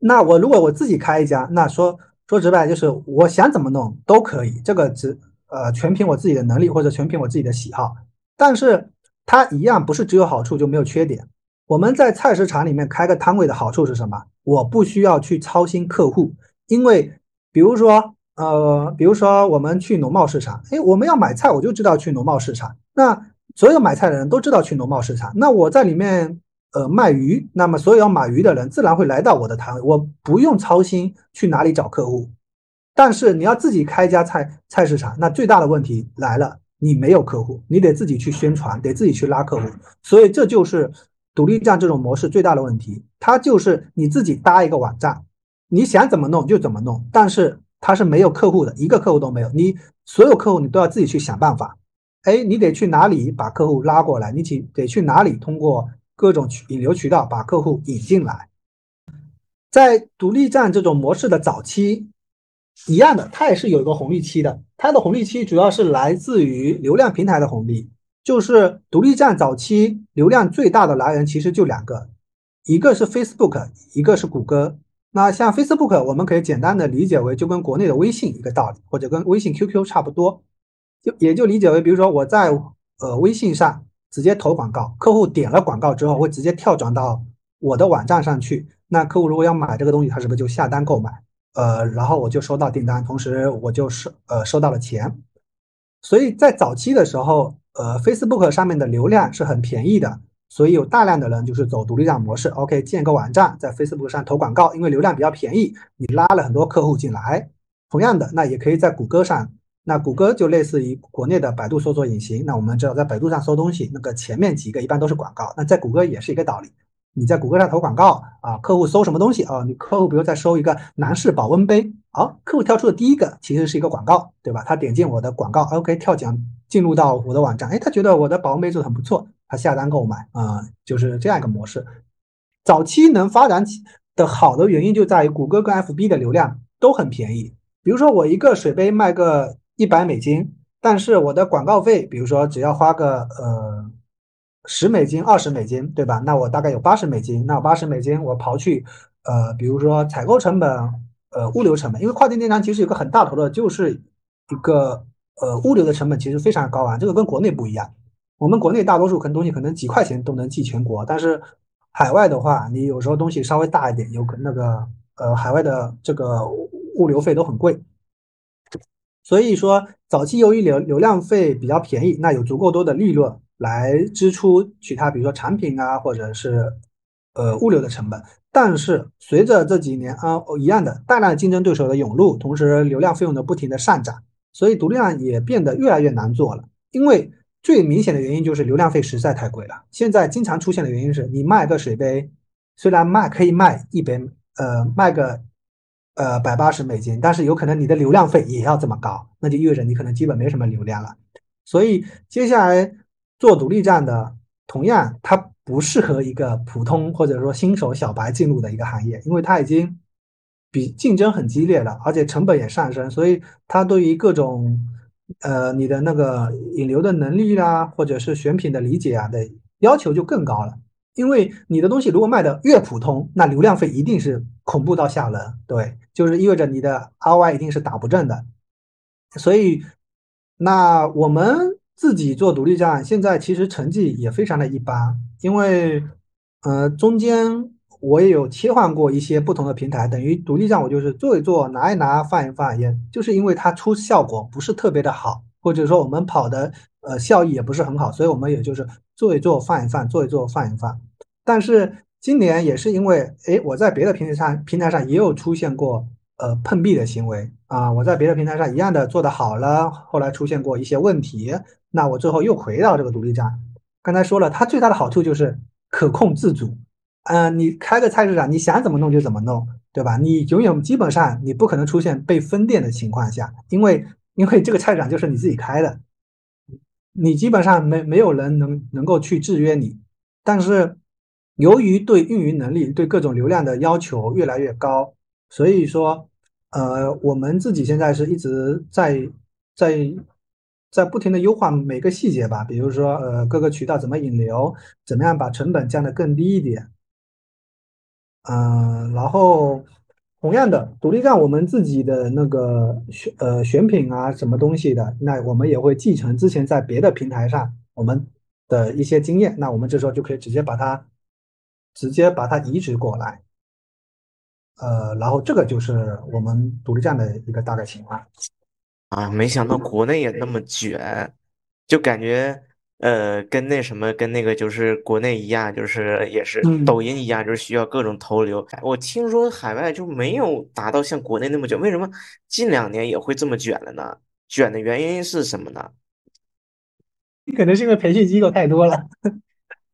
那我如果我自己开一家，那说说直白就是我想怎么弄都可以，这个只呃全凭我自己的能力或者全凭我自己的喜好。但是它一样不是只有好处就没有缺点。我们在菜市场里面开个摊位的好处是什么？我不需要去操心客户，因为比如说呃，比如说我们去农贸市场，哎，我们要买菜，我就知道去农贸市场。那所有买菜的人都知道去农贸市场，那我在里面。呃，卖鱼，那么所有要买鱼的人自然会来到我的摊位，我不用操心去哪里找客户。但是你要自己开一家菜菜市场，那最大的问题来了，你没有客户，你得自己去宣传，得自己去拉客户。所以这就是独立站这种模式最大的问题，它就是你自己搭一个网站，你想怎么弄就怎么弄，但是它是没有客户的，一个客户都没有，你所有客户你都要自己去想办法。哎，你得去哪里把客户拉过来？你去得去哪里通过？各种渠引流渠道把客户引进来，在独立站这种模式的早期，一样的，它也是有一个红利期的。它的红利期主要是来自于流量平台的红利，就是独立站早期流量最大的来源其实就两个，一个是 Facebook，一个是谷歌。那像 Facebook，我们可以简单的理解为就跟国内的微信一个道理，或者跟微信 QQ 差不多，就也就理解为，比如说我在呃微信上。直接投广告，客户点了广告之后会直接跳转到我的网站上去。那客户如果要买这个东西，他是不是就下单购买？呃，然后我就收到订单，同时我就收呃收到了钱。所以在早期的时候，呃，Facebook 上面的流量是很便宜的，所以有大量的人就是走独立站模式。OK，建个网站在 Facebook 上投广告，因为流量比较便宜，你拉了很多客户进来。同样的，那也可以在谷歌上。那谷歌就类似于国内的百度搜索引擎。那我们知道，在百度上搜东西，那个前面几个一般都是广告。那在谷歌也是一个道理。你在谷歌上投广告啊，客户搜什么东西啊？你客户比如在搜一个男士保温杯，好，客户跳出的第一个其实是一个广告，对吧？他点进我的广告，OK，跳讲进入到我的网站，哎，他觉得我的保温杯做的很不错，他下单购买啊，就是这样一个模式。早期能发展起的好的原因就在于谷歌跟 FB 的流量都很便宜。比如说我一个水杯卖个。一百美金，但是我的广告费，比如说只要花个呃十美金、二十美金，对吧？那我大概有八十美金。那八十美金我刨去呃，比如说采购成本、呃物流成本，因为跨境电商其实有个很大头的，就是一个呃物流的成本其实非常高啊。这个跟国内不一样，我们国内大多数可能东西可能几块钱都能寄全国，但是海外的话，你有时候东西稍微大一点，有可那个呃海外的这个物流费都很贵。所以说，早期由于流流量费比较便宜，那有足够多的利润来支出其他，比如说产品啊，或者是呃物流的成本。但是随着这几年啊一样的大量的竞争对手的涌入，同时流量费用的不停的上涨，所以独立站也变得越来越难做了。因为最明显的原因就是流量费实在太贵了。现在经常出现的原因是你卖个水杯，虽然卖可以卖一杯呃卖个呃百八十美金，但是有可能你的流量费也要这么高，那就意味着你可能基本没什么流量了。所以接下来做独立站的，同样它不适合一个普通或者说新手小白进入的一个行业，因为它已经比竞争很激烈了，而且成本也上升，所以它对于各种呃你的那个引流的能力啦，或者是选品的理解啊的要求就更高了。因为你的东西如果卖的越普通，那流量费一定是恐怖到吓人，对，就是意味着你的 ROI 一定是打不正的。所以，那我们自己做独立站，现在其实成绩也非常的一般，因为，呃，中间我也有切换过一些不同的平台，等于独立站我就是做一做，拿一拿，放一放，也就是因为它出效果不是特别的好，或者说我们跑的呃效益也不是很好，所以我们也就是。做一做放一放，做一做放一放。但是今年也是因为，哎，我在别的平台上平台上也有出现过呃碰壁的行为啊。我在别的平台上一样的做的好了，后来出现过一些问题，那我最后又回到这个独立站。刚才说了，它最大的好处就是可控自主。嗯，你开个菜市场，你想怎么弄就怎么弄，对吧？你永远基本上你不可能出现被分店的情况下，因为因为这个菜市场就是你自己开的。你基本上没没有人能能够去制约你，但是由于对运营能力、对各种流量的要求越来越高，所以说，呃，我们自己现在是一直在在在不停的优化每个细节吧，比如说，呃，各个渠道怎么引流，怎么样把成本降得更低一点，嗯，然后。同样的，独立站我们自己的那个选呃选品啊，什么东西的，那我们也会继承之前在别的平台上我们的一些经验，那我们这时候就可以直接把它直接把它移植过来，呃，然后这个就是我们独立站的一个大概情况。啊，没想到国内也那么卷，就感觉。呃，跟那什么，跟那个就是国内一样，就是也是抖音一样，就是需要各种投流。我听说海外就没有达到像国内那么卷，为什么近两年也会这么卷了呢？卷的原因是什么呢？可能是因为培训机构太多了。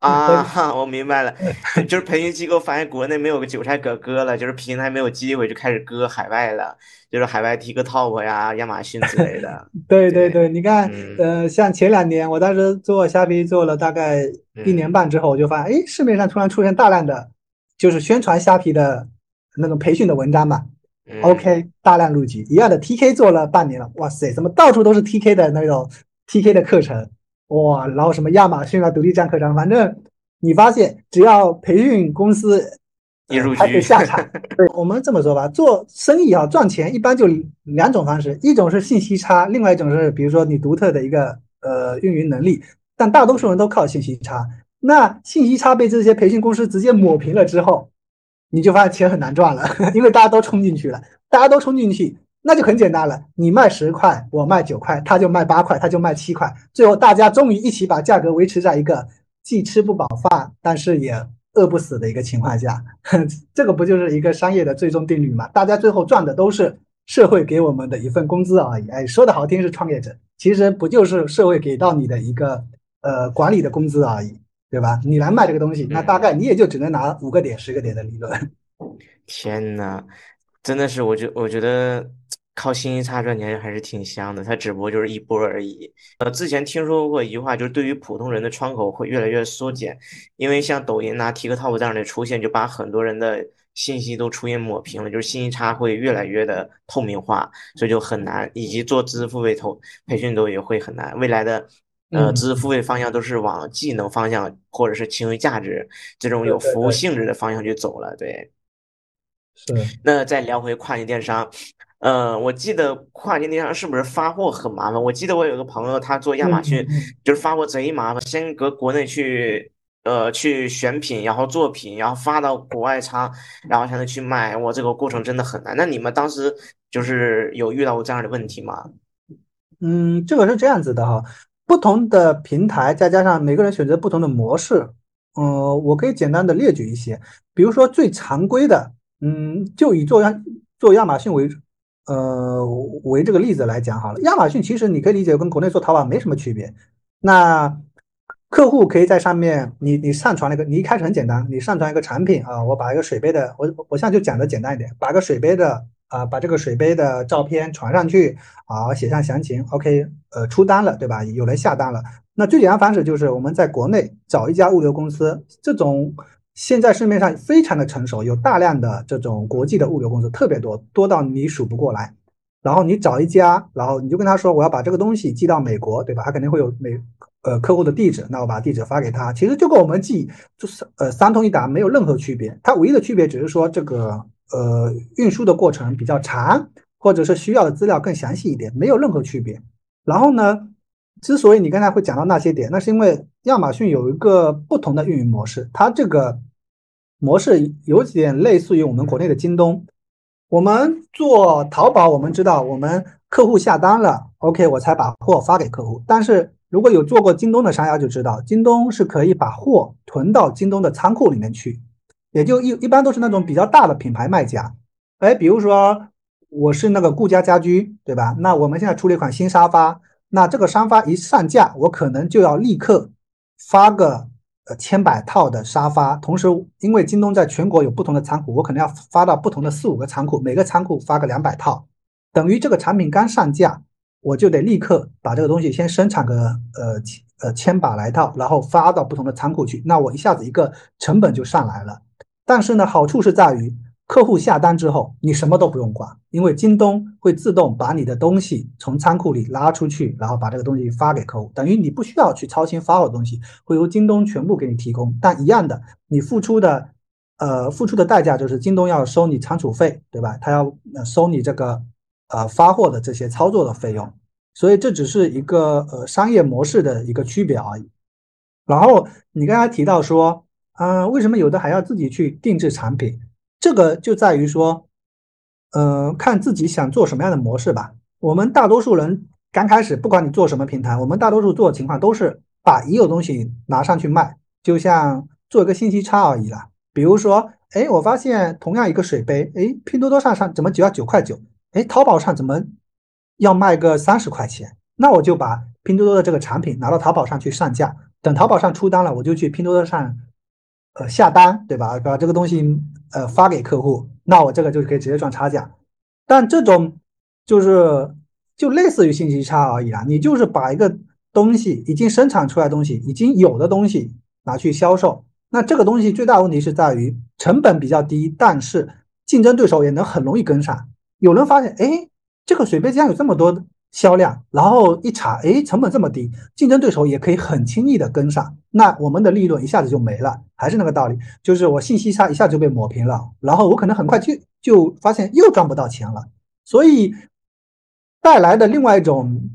啊，我明白了，就是培训机构发现国内没有个韭菜可割了，就是平台没有机会，就开始割海外了，就是海外 TikTok 呀、亚马逊之类的。对对对，你看，呃，像前两年，我当时做虾皮做了大概一年半之后，我就发现，哎，市面上突然出现大量的，就是宣传虾皮的那种培训的文章嘛。OK，大量入局，一样的 TK 做了半年了，哇塞，怎么到处都是 TK 的那种 TK 的课程？哇，然后什么亚马逊啊、独立站课程，反正你发现只要培训公司一入局下场。对，我们这么说吧，做生意啊赚钱一般就两种方式，一种是信息差，另外一种是比如说你独特的一个呃运营能力。但大多数人都靠信息差，那信息差被这些培训公司直接抹平了之后，你就发现钱很难赚了，因为大家都冲进去了，大家都冲进去。那就很简单了，你卖十块，我卖九块，他就卖八块，他就卖七块，最后大家终于一起把价格维持在一个既吃不饱饭，但是也饿不死的一个情况下，这个不就是一个商业的最终定律吗？大家最后赚的都是社会给我们的一份工资而已。哎，说的好听是创业者，其实不就是社会给到你的一个呃管理的工资而已，对吧？你来卖这个东西，那大概你也就只能拿五个点、十个点的利润。天呐，真的是，我觉我觉得。靠信息差赚钱还是挺香的，它只不过就是一波而已。呃，之前听说过一句话，就是对于普通人的窗口会越来越缩减，因为像抖音啊、TikTok 这样的出现，就把很多人的信息都出现抹平了，就是信息差会越来越的透明化，所以就很难，以及做知识付费投培训都也会很难。未来的呃知识付费方向都是往技能方向或者是情绪价值这种有服务性质的方向去走了。对，是。那再聊回跨境电商。呃，我记得跨境电商是不是发货很麻烦？我记得我有个朋友，他做亚马逊，就是发货贼麻烦，先搁国内去，呃，去选品，然后做品，然后发到国外仓，然后才能去卖。我这个过程真的很难。那你们当时就是有遇到过这样的问题吗？嗯，这个是这样子的哈，不同的平台再加上每个人选择不同的模式，呃，我可以简单的列举一些，比如说最常规的，嗯，就以做亚做亚马逊为。呃，为这个例子来讲好了，亚马逊其实你可以理解跟国内做淘宝没什么区别。那客户可以在上面，你你上传了一个，你一开始很简单，你上传一个产品啊，我把一个水杯的，我我现在就讲的简单一点，把个水杯的啊，把这个水杯的照片传上去，啊，写上详情，OK，呃，出单了，对吧？有人下单了，那最简单方式就是我们在国内找一家物流公司，这种现在市面上非常的成熟，有大量的这种国际的物流公司，特别多，多到你数不过来。然后你找一家，然后你就跟他说我要把这个东西寄到美国，对吧？他肯定会有美呃客户的地址，那我把地址发给他，其实就跟我们寄就是呃三通一达没有任何区别，它唯一的区别只是说这个呃运输的过程比较长，或者是需要的资料更详细一点，没有任何区别。然后呢，之所以你刚才会讲到那些点，那是因为亚马逊有一个不同的运营模式，它这个模式有点类似于我们国内的京东。我们做淘宝，我们知道我们客户下单了，OK，我才把货发给客户。但是如果有做过京东的商家就知道，京东是可以把货囤到京东的仓库里面去，也就一一般都是那种比较大的品牌卖家。哎，比如说我是那个顾家家居，对吧？那我们现在出了一款新沙发，那这个沙发一上架，我可能就要立刻发个。千百套的沙发，同时因为京东在全国有不同的仓库，我可能要发到不同的四五个仓库，每个仓库发个两百套，等于这个产品刚上架，我就得立刻把这个东西先生产个呃呃千把来套，然后发到不同的仓库去，那我一下子一个成本就上来了。但是呢，好处是在于。客户下单之后，你什么都不用管，因为京东会自动把你的东西从仓库里拉出去，然后把这个东西发给客户，等于你不需要去操心发货的东西，会由京东全部给你提供。但一样的，你付出的，呃，付出的代价就是京东要收你仓储费，对吧？他要收你这个，呃，发货的这些操作的费用。所以这只是一个呃商业模式的一个区别而已。然后你刚才提到说，嗯，为什么有的还要自己去定制产品？这个就在于说，呃，看自己想做什么样的模式吧。我们大多数人刚开始，不管你做什么平台，我们大多数做的情况都是把已有东西拿上去卖，就像做一个信息差而已啦。比如说，哎，我发现同样一个水杯，哎，拼多多上上怎么只要九块九？哎，淘宝上怎么要卖个三十块钱？那我就把拼多多的这个产品拿到淘宝上去上架，等淘宝上出单了，我就去拼多多上。呃，下单对吧？把这个东西呃发给客户，那我这个就可以直接赚差价。但这种就是就类似于信息差而已啦。你就是把一个东西已经生产出来东西已经有的东西拿去销售，那这个东西最大问题是在于成本比较低，但是竞争对手也能很容易跟上。有人发现，哎，这个水杯竟然有这么多。销量，然后一查，哎，成本这么低，竞争对手也可以很轻易的跟上，那我们的利润一下子就没了。还是那个道理，就是我信息差一下就被抹平了，然后我可能很快就就发现又赚不到钱了。所以带来的另外一种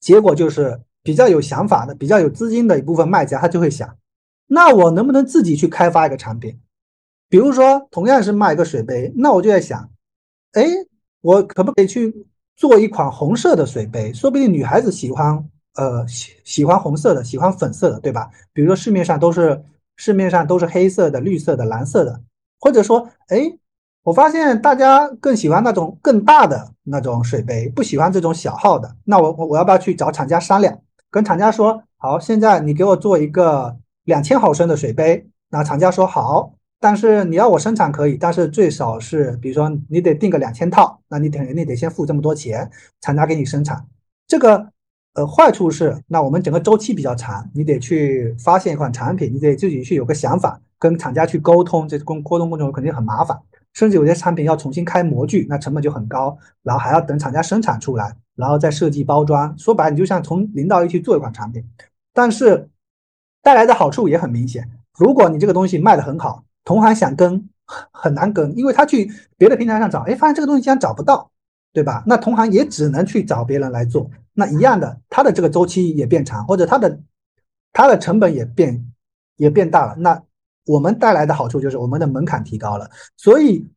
结果就是，比较有想法的、比较有资金的一部分卖家，他就会想，那我能不能自己去开发一个产品？比如说，同样是卖一个水杯，那我就在想，哎，我可不可以去？做一款红色的水杯，说不定女孩子喜欢，呃，喜喜欢红色的，喜欢粉色的，对吧？比如说市面上都是市面上都是黑色的、绿色的、蓝色的，或者说，哎，我发现大家更喜欢那种更大的那种水杯，不喜欢这种小号的。那我我我要不要去找厂家商量？跟厂家说，好，现在你给我做一个两千毫升的水杯。那厂家说好。但是你要我生产可以，但是最少是，比如说你得订个两千套，那你得你得先付这么多钱，厂家给你生产。这个呃坏处是，那我们整个周期比较长，你得去发现一款产品，你得自己去有个想法，跟厂家去沟通，这沟沟通过程肯定很麻烦，甚至有些产品要重新开模具，那成本就很高，然后还要等厂家生产出来，然后再设计包装。说白了，你就像从零到一去做一款产品，但是带来的好处也很明显，如果你这个东西卖的很好。同行想跟很难跟，因为他去别的平台上找，哎，发现这个东西竟然找不到，对吧？那同行也只能去找别人来做，那一样的，他的这个周期也变长，或者他的他的成本也变也变大了。那我们带来的好处就是我们的门槛提高了，所以。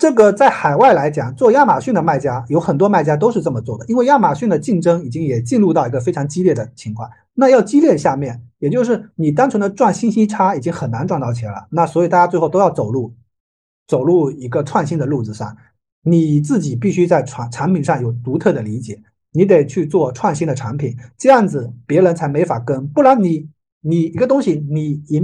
这个在海外来讲，做亚马逊的卖家有很多卖家都是这么做的，因为亚马逊的竞争已经也进入到一个非常激烈的情况。那要激烈下面，也就是你单纯的赚信息差已经很难赚到钱了。那所以大家最后都要走路，走入一个创新的路子上。你自己必须在产产品上有独特的理解，你得去做创新的产品，这样子别人才没法跟。不然你你一个东西你一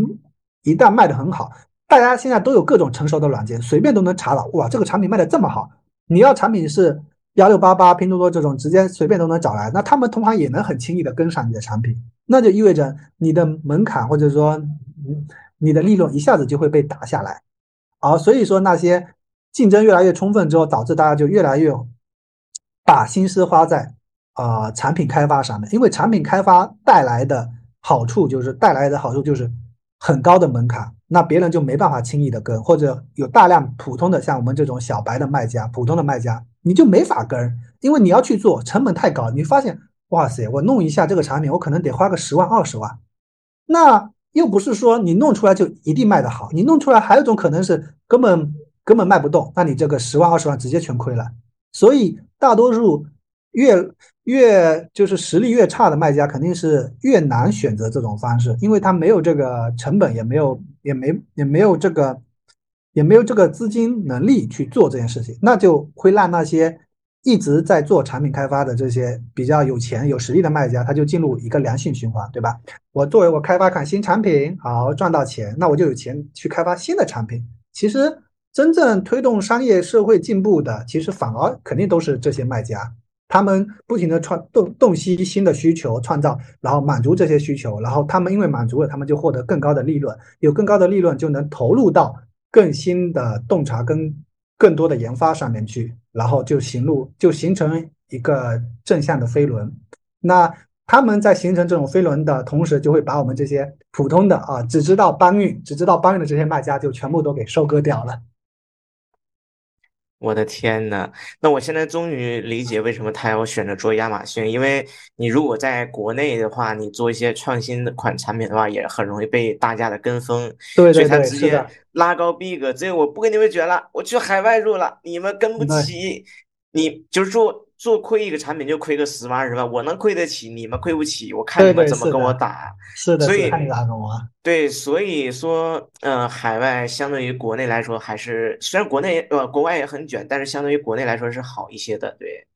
一旦卖的很好，大家现在都有各种成熟的软件，随便都能查到，哇，这个产品卖的这么好，你要产品是幺六八八、拼多多这种，直接随便都能找来，那他们同行也能很轻易的跟上你的产品，那就意味着你的门槛或者说嗯你的利润一下子就会被打下来，好，所以说那些竞争越来越充分之后，导致大家就越来越把心思花在啊、产品开发上面，因为产品开发带来的好处就是带来的好处就是很高的门槛，那别人就没办法轻易的跟，或者有大量普通的像我们这种小白的卖家，普通的卖家你就没法跟，因为你要去做成本太高，你发现哇塞，我弄一下这个产品，我可能得花个十万二十万，那又不是说你弄出来就一定卖得好，你弄出来还有一种可能是根本根本卖不动，那你这个十万二十万直接全亏了。所以大多数越越就是实力越差的卖家，肯定是越难选择这种方式，因为他没有这个成本，也没有也没也没有这个也没有这个资金能力去做这件事情，那就会让那些一直在做产品开发的这些比较有钱有实力的卖家，他就进入一个良性循环，对吧？我作为我开发款新产品，好赚到钱，那我就有钱去开发新的产品。其实真正推动商业社会进步的，其实反而肯定都是这些卖家，他们不停的创洞洞悉新的需求，创造，然后满足这些需求，然后他们因为满足了，他们就获得更高的利润，有更高的利润就能投入到更新的洞察跟更多的研发上面去，然后就行路就形成一个正向的飞轮。那他们在形成这种飞轮的同时，就会把我们这些普通的啊，只知道搬运、只知道搬运的这些卖家，就全部都给收割掉了。我的天呐，那我现在终于理解为什么他要选择做亚马逊，因为你如果在国内的话，你做一些创新的款产品的话，也很容易被大家的跟风，所以他直接，拉高 big，这个我不跟你们卷了，我去海外入了，你们跟不起，你就是做做亏一个产品就亏个十万二十万，我能亏得起，你们亏不起，我看你们怎么跟我打。是的，所以。对，所以说，嗯、海外相对于国内来说，还是虽然国内呃国外也很卷，但是相对于国内来说是好一些的。对，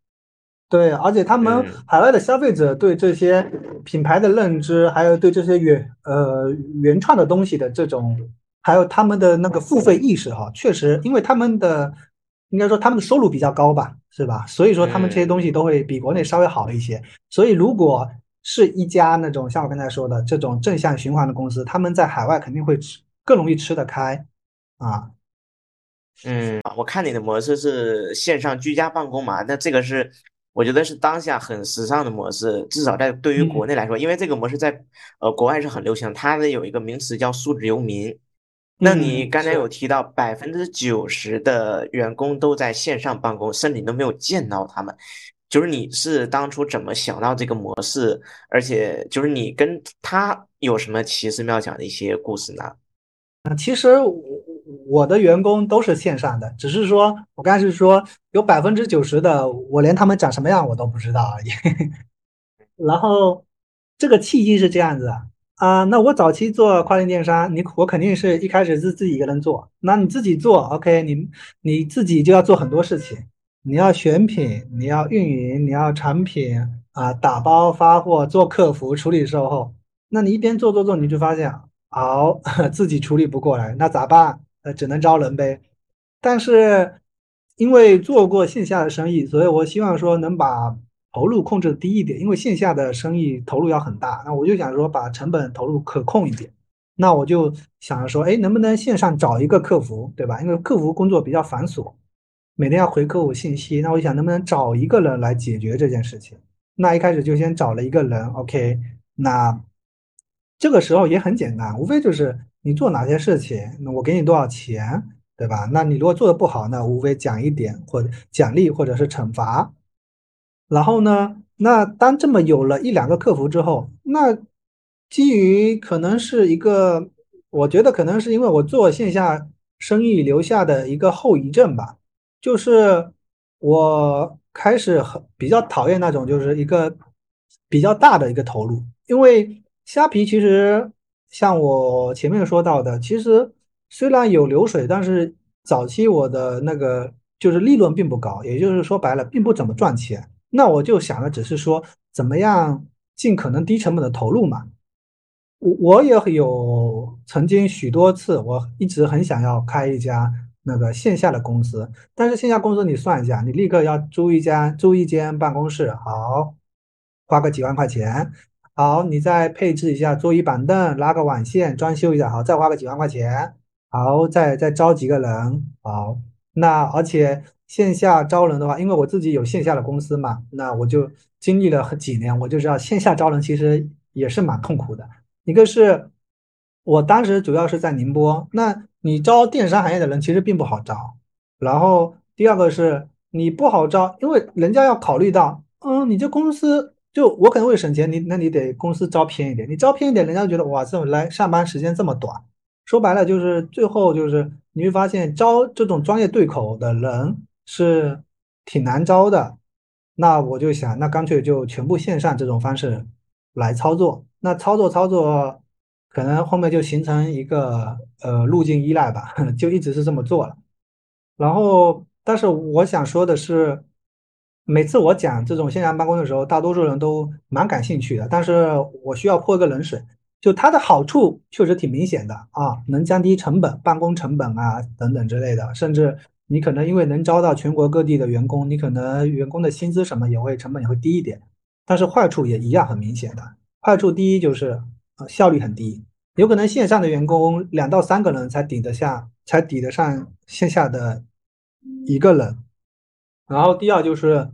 对，而且他们嗯海外的消费者对这些品牌的认知，还有对这些原呃原创的东西的这种，还有他们的那个付费意识哈，确实，因为他们的应该说他们的收入比较高吧，是吧？所以说他们这些嗯东西都会比国内稍微好一些。所以如果是一家那种像我刚才说的这种正向循环的公司，他们在海外肯定会吃更容易吃得开啊。嗯，我看你的模式是线上居家办公嘛，那这个是我觉得是当下很时尚的模式，至少在对于国嗯内来说，因为这个模式在呃国外是很流行，它的有一个名词叫数字游民。那你嗯，刚才。有提到百分之九十的员工都在线上办公，甚至你都没有见到他们。就是你是当初怎么想到这个模式，而且就是你跟他有什么奇思妙想的一些故事呢？其实我我的员工都是线上的，只是说我刚才是说有百分之九十的我连他们长什么样我都不知道而已。然后这个契机是这样子的啊，那我早期做跨境电商，你我肯定是一开始是自己一个人做，那你自己做，OK，你你自己就要做很多事情，你要选品，你要运营，你要产品啊，打包发货，做客服，处理售后，那你一边做做做，你就发现。好，自己处理不过来，那咋办？呃，只能招人呗。但是因为做过线下的生意，所以我希望说能把投入控制低一点，因为线下的生意投入要很大。那我就想说把成本投入可控一点。那我就想着说，哎，能不能线上找一个客服，对吧？因为客服工作比较繁琐，每天要回客户信息。那我想能不能找一个人来解决这件事情？那一开始就先找了一个人，OK，那。这个时候也很简单，无非就是你做哪些事情，那我给你多少钱，对吧？那你如果做的不好，那无非奖一点或者奖励或者是惩罚。然后呢，那当这么有了一两个客服之后，那基于可能是一个，我觉得可能是因为我做线下生意留下的一个后遗症吧，就是我开始很比较讨厌那种就是一个比较大的一个投入，因为。虾皮其实像我前面说到的，其实虽然有流水，但是早期我的那个就是利润并不高，也就是说白了，并不怎么赚钱。那我就想的只是说，怎么样尽可能低成本的投入嘛。我我也有曾经许多次，我一直很想要开一家那个线下的公司，但是线下公司你算一下，你立刻要租一家租一间办公室，好，花个几万块钱，好，你再配置一下桌椅板凳，拉个网线，装修一下，好，再花个几万块钱，好，再再招几个人，好，那而且线下招人的话，因为我自己有线下的公司嘛，那我就经历了几年，我就知道线下招人其实也是蛮痛苦的。一个是我当时主要是在宁波，那你招电商行业的人其实并不好招。然后第二个是你不好招，因为人家要考虑到，嗯，你这公司就我可能会省钱，你那你得公司招偏一点，你招偏一点，人家觉得哇，这种来上班时间这么短，说白了就是最后就是你会发现招这种专业对口的人是挺难招的。那我就想，那干脆就全部线上这种方式来操作。那操作操作，可能后面就形成一个呃路径依赖吧，就一直是这么做了。然后，但是我想说的是，每次我讲这种线上办公的时候，大多数人都蛮感兴趣的。但是我需要泼一个冷水，就它的好处确实挺明显的啊，能降低成本、办公成本啊等等之类的。甚至你可能因为能招到全国各地的员工，你可能员工的薪资什么也会成本也会低一点。但是坏处也一样很明显的。坏处第一就是呃效率很低，有可能线上的员工两到三个人才抵得下，才抵得上线下的一个人。然后第二就是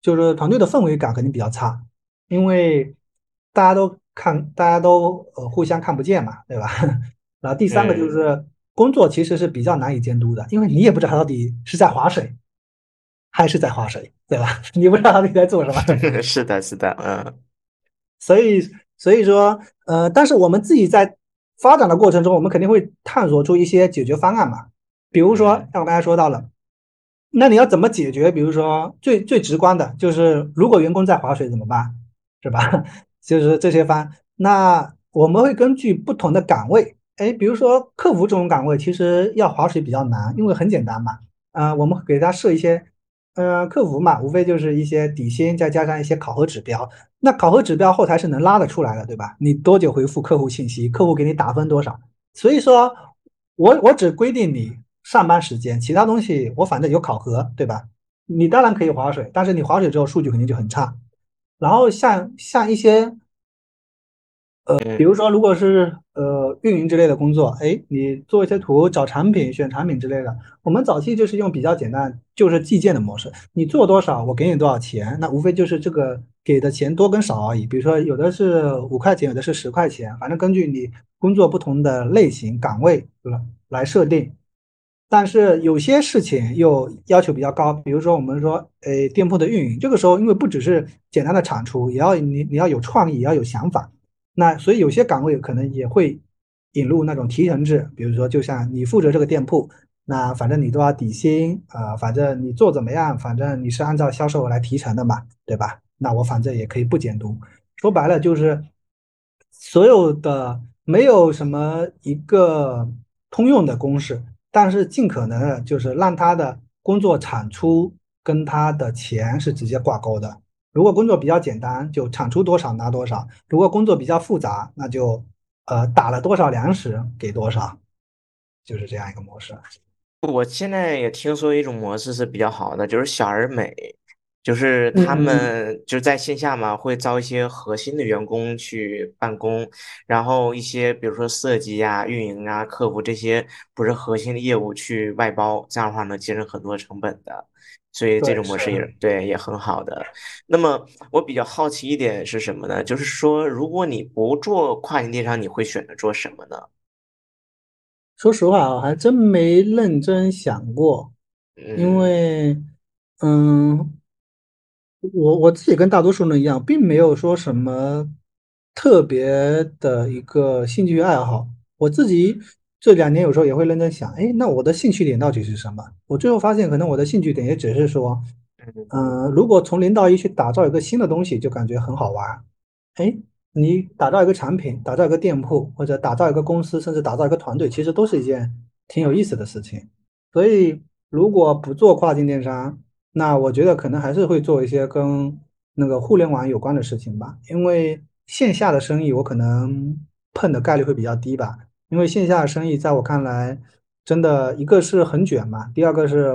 就是团队的氛围感肯定比较差，因为大家都看大家都呃互相看不见嘛，对吧？然后第三个就是工作其实是比较难以监督的，因为你也不知道他到底是在划水还是在划水，对吧？你不知道他到底在做什么。是的，是的，嗯。所以，所以说，呃，但是我们自己在发展的过程中，我们肯定会探索出一些解决方案嘛。比如说，像我刚才说到了，那你要怎么解决？比如说，最最直观的就是，如果员工在划水怎么办？是吧？就是这些方。那我们会根据不同的岗位，哎，比如说客服这种岗位，其实要划水比较难，因为很简单嘛。啊，我们给他设一些。呃，客服嘛，无非就是一些底薪，再加上一些考核指标。那考核指标后台是能拉得出来的，对吧？你多久回复客户信息，客户给你打分多少？所以说，我我只规定你上班时间，其他东西我反正有考核，对吧？你当然可以划水，但是你划水之后数据肯定就很差。然后像像一些。呃，比如说，如果是呃运营之类的工作，哎，你做一些图、找产品、选产品之类的，我们早期就是用比较简单，就是计件的模式，你做多少，我给你多少钱，那无非就是这个给的钱多跟少而已。比如说，有的是五块钱，有的是十块钱，反正根据你工作不同的类型、岗位来来设定。但是有些事情又要求比较高，比如说我们说，诶，店铺的运营，这个时候因为不只是简单的产出，也要你你要有创意，也要有想法。那所以有些岗位可能也会引入那种提成制，比如说就像你负责这个店铺，那反正你都要底薪啊，反正你做怎么样，反正你是按照销售额来提成的嘛，对吧？那我反正也可以不监督。说白了就是所有的没有什么一个通用的公式，但是尽可能的就是让他的工作产出跟他的钱是直接挂钩的。如果工作比较简单，就产出多少拿多少；如果工作比较复杂，那就呃打了多少粮食给多少，就是这样一个模式。我现在也听说一种模式是比较好的，就是小而美，就是他们就是在线下嘛，会招一些核心的员工去办公，然后一些比如说设计呀、运营啊、客服这些不是核心的业务去外包，这样的话能节省很多成本的。所以这种模式也对也很好的。那么我比较好奇一点是什么呢？就是说，如果你不做跨境电商，你会选择做什么呢？说实话，我还真没认真想过，因为，嗯，我我自己跟大多数人一样，并没有说什么特别的一个兴趣爱好，我自己。这两年有时候也会认真想，哎，那我的兴趣点到底是什么？我最后发现，可能我的兴趣点也只是说，嗯，如果从零到一去打造一个新的东西，就感觉很好玩。哎，你打造一个产品，打造一个店铺，或者打造一个公司，甚至打造一个团队，其实都是一件挺有意思的事情。所以，如果不做跨境电商，那我觉得可能还是会做一些跟那个互联网有关的事情吧，因为。线下的生意我可能碰的概率会比较低吧，因为线下生意在我看来，真的一个是很卷嘛，第二个是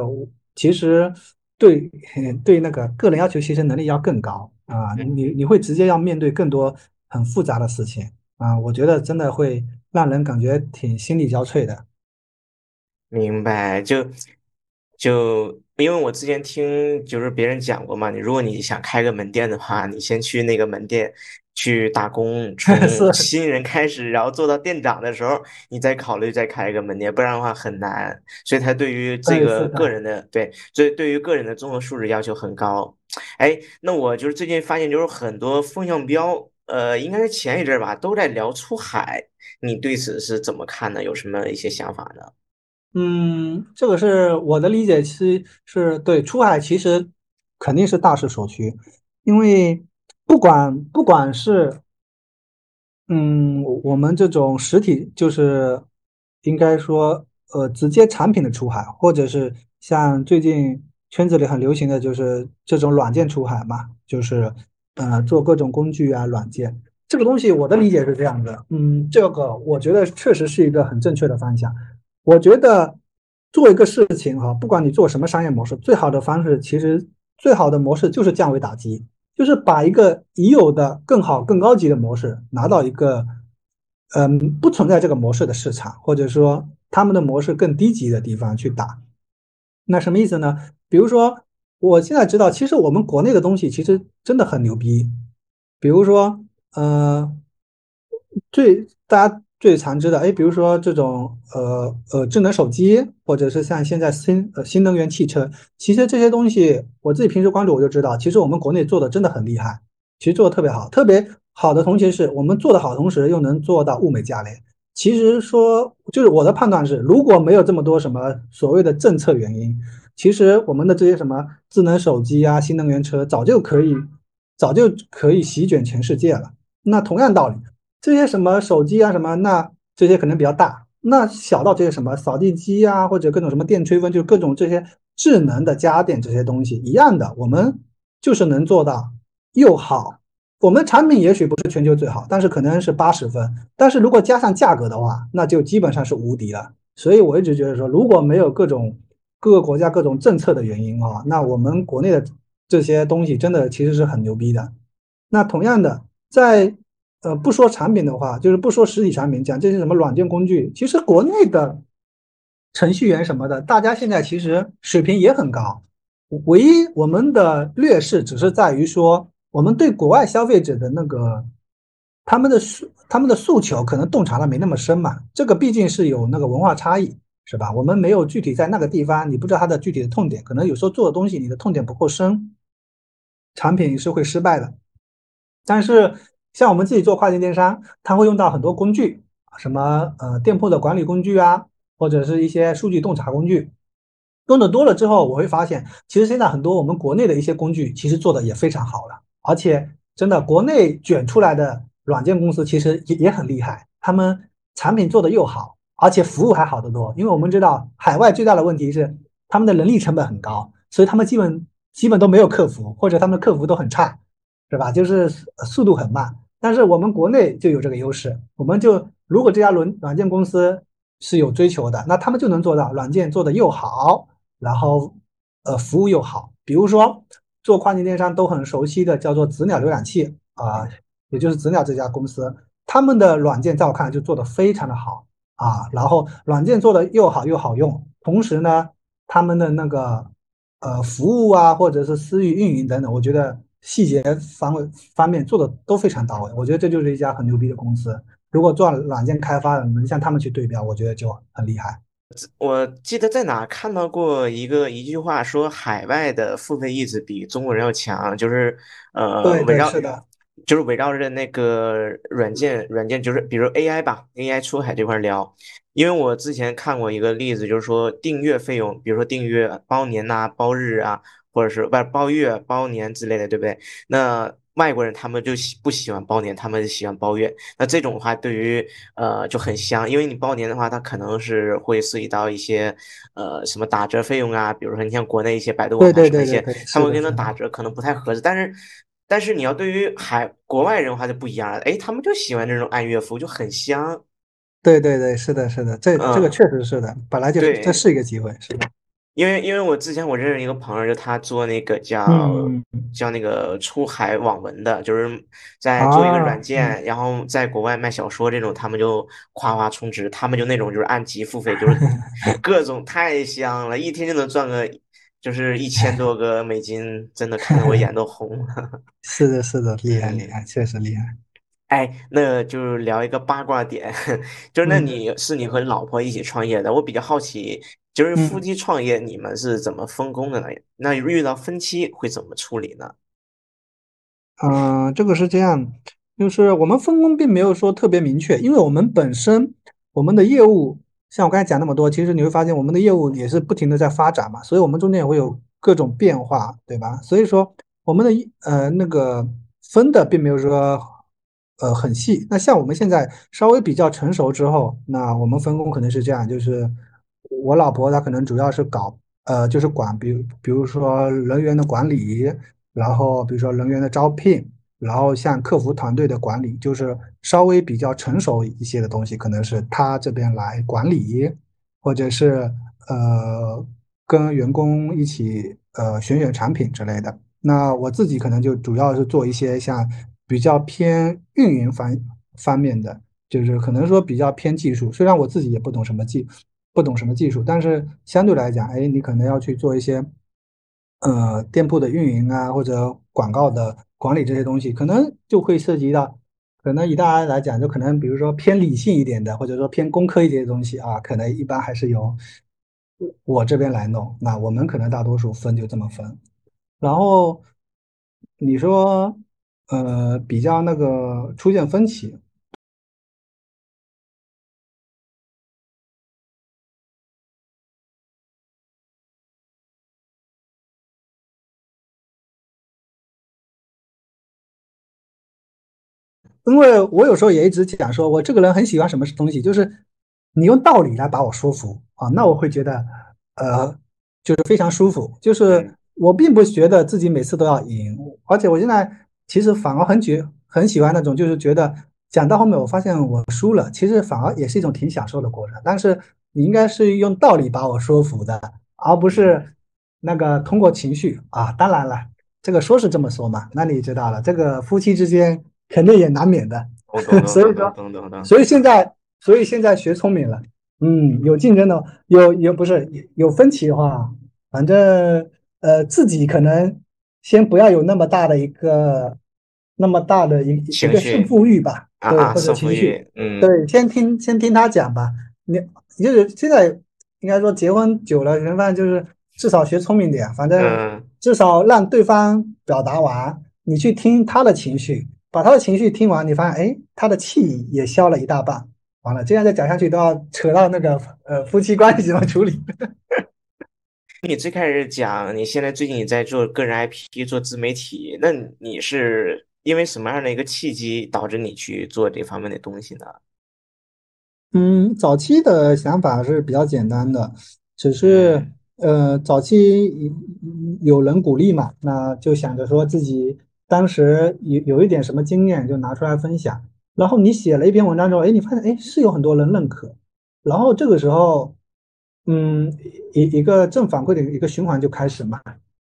其实对 对那个个人要求其实能力要更高啊，你你会直接要面对更多很复杂的事情啊，我觉得真的会让人感觉挺心力交瘁的。明白，就就因为我之前听就是别人讲过嘛，你如果你想开个门店的话，你先去那个门店去打工，从新人开始，然后做到店长的时候，你再考虑再开一个门店，不然的话很难。所以他对于这个个人的对，所以对于个人的综合素质要求很高。哎，那我就是最近发现，就是很多风向标，呃，应该是前一阵吧，都在聊出海，你对此是怎么看的？有什么一些想法呢？嗯，这个是我的理解，其实是对出海，其实肯定是大势所趋，因为不管不管是，嗯，我们这种实体，就是应该说，呃，直接产品的出海，或者是像最近圈子里很流行的就是这种软件出海嘛，就是呃做各种工具啊软件，这个东西我的理解是这样的，嗯，这个我觉得确实是一个很正确的方向。我觉得做一个事情哈，不管你做什么商业模式，最好的方式其实最好的模式就是降维打击，就是把一个已有的更好、更高级的模式拿到一个嗯不存在这个模式的市场，或者说他们的模式更低级的地方去打。那什么意思呢？比如说，我现在知道，其实我们国内的东西其实真的很牛逼。比如说，呃，最大家。最常知的，哎，比如说这种呃呃智能手机，或者是像现在新呃新能源汽车，其实这些东西我自己平时关注我就知道，其实我们国内做的真的很厉害，其实做的特别好。特别好的同时是我们做的好，同时又能做到物美价廉。其实说就是我的判断是，如果没有这么多什么所谓的政策原因，其实我们的这些什么智能手机啊、新能源车早就可以早就可以席卷全世界了。那同样道理。这些什么手机啊什么，那这些可能比较大，那小到这些什么扫地机啊，或者各种什么电吹风，就各种这些智能的家电这些东西一样的，我们就是能做到又好。我们产品也许不是全球最好，但是可能是八十分。但是如果加上价格的话，那就基本上是无敌了。所以我一直觉得说，如果没有各种各个国家各种政策的原因啊，那我们国内的这些东西真的其实是很牛逼的。那同样的在。呃，不说产品的话，就是不说实体产品，讲这些什么软件工具，其实国内的程序员什么的，大家现在其实水平也很高。唯一我们的劣势只是在于说，我们对国外消费者的那个他们的诉他们的诉求可能洞察的没那么深嘛。这个毕竟是有那个文化差异，是吧？我们没有具体在那个地方，你不知道它的具体的痛点，可能有时候做的东西你的痛点不够深，产品是会失败的。但是。像我们自己做跨境电商，它会用到很多工具，什么呃店铺的管理工具啊，或者是一些数据洞察工具。用的多了之后，我会发现，其实现在很多我们国内的一些工具，其实做的也非常好了。而且真的，国内卷出来的软件公司其实也也很厉害，他们产品做的又好，而且服务还好得多。因为我们知道，海外最大的问题是他们的人力成本很高，所以他们基本基本都没有客服，或者他们的客服都很差，是吧？就是速度很慢。但是我们国内就有这个优势，我们就如果这家软软件公司是有追求的，那他们就能做到软件做的又好，然后呃服务又好。比如说做跨境电商都很熟悉的叫做子鸟浏览器啊，也就是子鸟这家公司，他们的软件在我看就做的非常的好啊，然后软件做的又好又好用，同时呢，他们的那个呃服务啊或者是私域运营等等，我觉得。细节方方面做的都非常到位，我觉得这就是一家很牛逼的公司。如果做软件开发的能像他们去对标，我觉得就很厉害。我记得在哪看到过一个一句话，说海外的付费意识比中国人要强，就是呃围绕就是围绕着那个软件软件，就是比如 AI 吧，AI 出海这块聊。因为我之前看过一个例子，就是说订阅费用，比如说订阅包年呐、包日啊。或者是外包月、包年之类的，对不对？那外国人他们就喜不喜欢包年，他们喜欢包月。那这种的话，对于呃就很香，因为你包年的话，它可能是会涉及到一些呃什么打折费用啊，比如说你像国内一些百度网盘那些，他们跟他打折可能不太合适。但是但是你要对于海国外人的话就不一样了，哎，他们就喜欢这种按月付，就很香。对对对，是的，是的，这这个嗯，确实是的，本来就是这，是一个机会，是的。因为因为我之前我认识一个朋友，就他做那个叫嗯叫那个出海网文的，就是在做一个软件，然后在国外卖小说这种，他们就夸夸充值，他们就那种就是按集付费，就是 各种太香了，一天就能赚个就是一千多个美金，真的看得我眼都红了。是的，是的，厉害厉嗯。害，确实厉害。哎，那就是聊一个八卦点，就是那嗯你是你和老婆一起创业的，我比较好奇，就是夫嗯。妻创业你们是怎么分工的呢？那遇到分歧会怎么处理呢？嗯，这个是这样，就是我们分工并没有说特别明确，因为我们本身我们的业务，像我刚才讲那么多，其实你会发现我们的业务也是不停的在发展嘛，所以我们中间也会有各种变化，对吧？所以说我们的一呃那个分的并没有说呃很细。那像我们现在稍微比较成熟之后，那我们分工可能是这样，就是我老婆她可能主要是搞呃就是管，比如比如说人员的管理。然后比如说人员的招聘，然后像客服团队的管理，就是稍微比较成熟一些的东西，可能是他这边来管理，或者是呃跟员工一起呃选选产品之类的。那我自己可能就主要是做一些像比较偏运营方方面的，就是可能说比较偏技术。虽然我自己也不懂什么技，不懂什么技术，但是相对来讲，哎，你可能要去做一些。呃，店铺的运营啊，或者广告的管理这些东西，可能就会涉及到，可能以大家来讲，就可能比如说偏理性一点的，或者说偏工科一点的东西啊，可能一般还是由我这边来弄。那我们可能大多数分就这么分。然后你说，呃，比较那个出现分歧。因为我有时候也一直讲说，我这个人很喜欢什么东西，就是你用道理来把我说服啊，那我会觉得，呃，就是非常舒服。就是嗯我并不觉得自己每次都要赢，而且我现在其实反而很觉很喜欢那种，就是觉得讲到后面我发现我输了，其实反而也是一种挺享受的过程。但是你应该是用道理把我说服的，而不嗯，是那个通过情绪啊。当然了。这个说是这么说嘛，那你知道了，这个夫妻之间肯定也难免的，所以说。所以现在，所以现在学聪明了，嗯，有竞争的，有有不是有分歧的话，反正呃自己可能先不要有那么大的一个那么大的一一个胜绪负欲吧，对，啊啊，或者情绪，欲，嗯。对，先听先听他讲吧，你就是现在应该说结婚久了，人反正就是至少学聪明点，反正嗯，至少让对方表达完，你去听他的情绪，把他的情绪听完，你发现哎，他的气也消了一大半。完了，这样再讲下去都要扯到那个呃夫妻关系怎么处理。你最开始讲你现在最近也在做个人 IP，做自媒体，那你是因为什么样的一个契机导致你去做这方面的东西呢？嗯，早期的想法是比较简单的，只是嗯呃，早期有人鼓励嘛，那就想着说自己当时有有一点什么经验就拿出来分享。然后你写了一篇文章之后，哎，你发现哎是有很多人认可，然后这个时候，嗯，一一个正反馈的一个循环就开始嘛。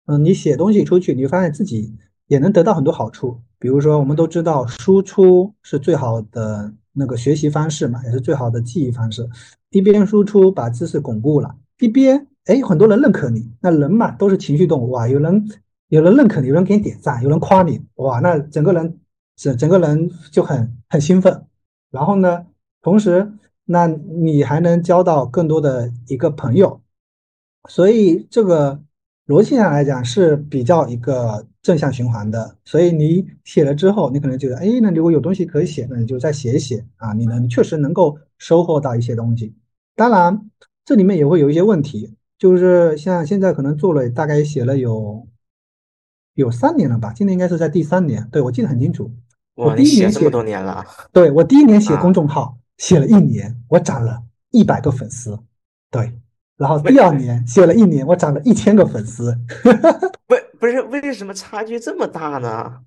嗯，你写东西出去，你发现自己也能得到很多好处。比如说，我们都知道输出是最好的那个学习方式嘛，也是最好的记忆方式。一边输出把知识巩固了，一边哎很多人认可你。那人嘛都是情绪动物啊，有人有人认可你，有人给你点赞，有人夸你，哇，那整个人整整个人就很很兴奋。然后呢，同时那你还能交到更多的一个朋友，所以这个逻辑上来讲是比较一个正向循环的。所以你写了之后，你可能觉得，哎，那如果有东西可以写，那你就再写一写啊，你能确实能够收获到一些东西。当然，这里面也会有一些问题，就是像现在可能做了大概写了有有三年了吧，今年应该是在第三年，对，我记得很清楚。我哇，第你写这么一年写，多年了对，我第一年写公啊？众号，写了一年，我涨了一百个粉丝，对，然后第二年写了一年，我涨了一千个粉丝。为不是为什么差距这么大呢？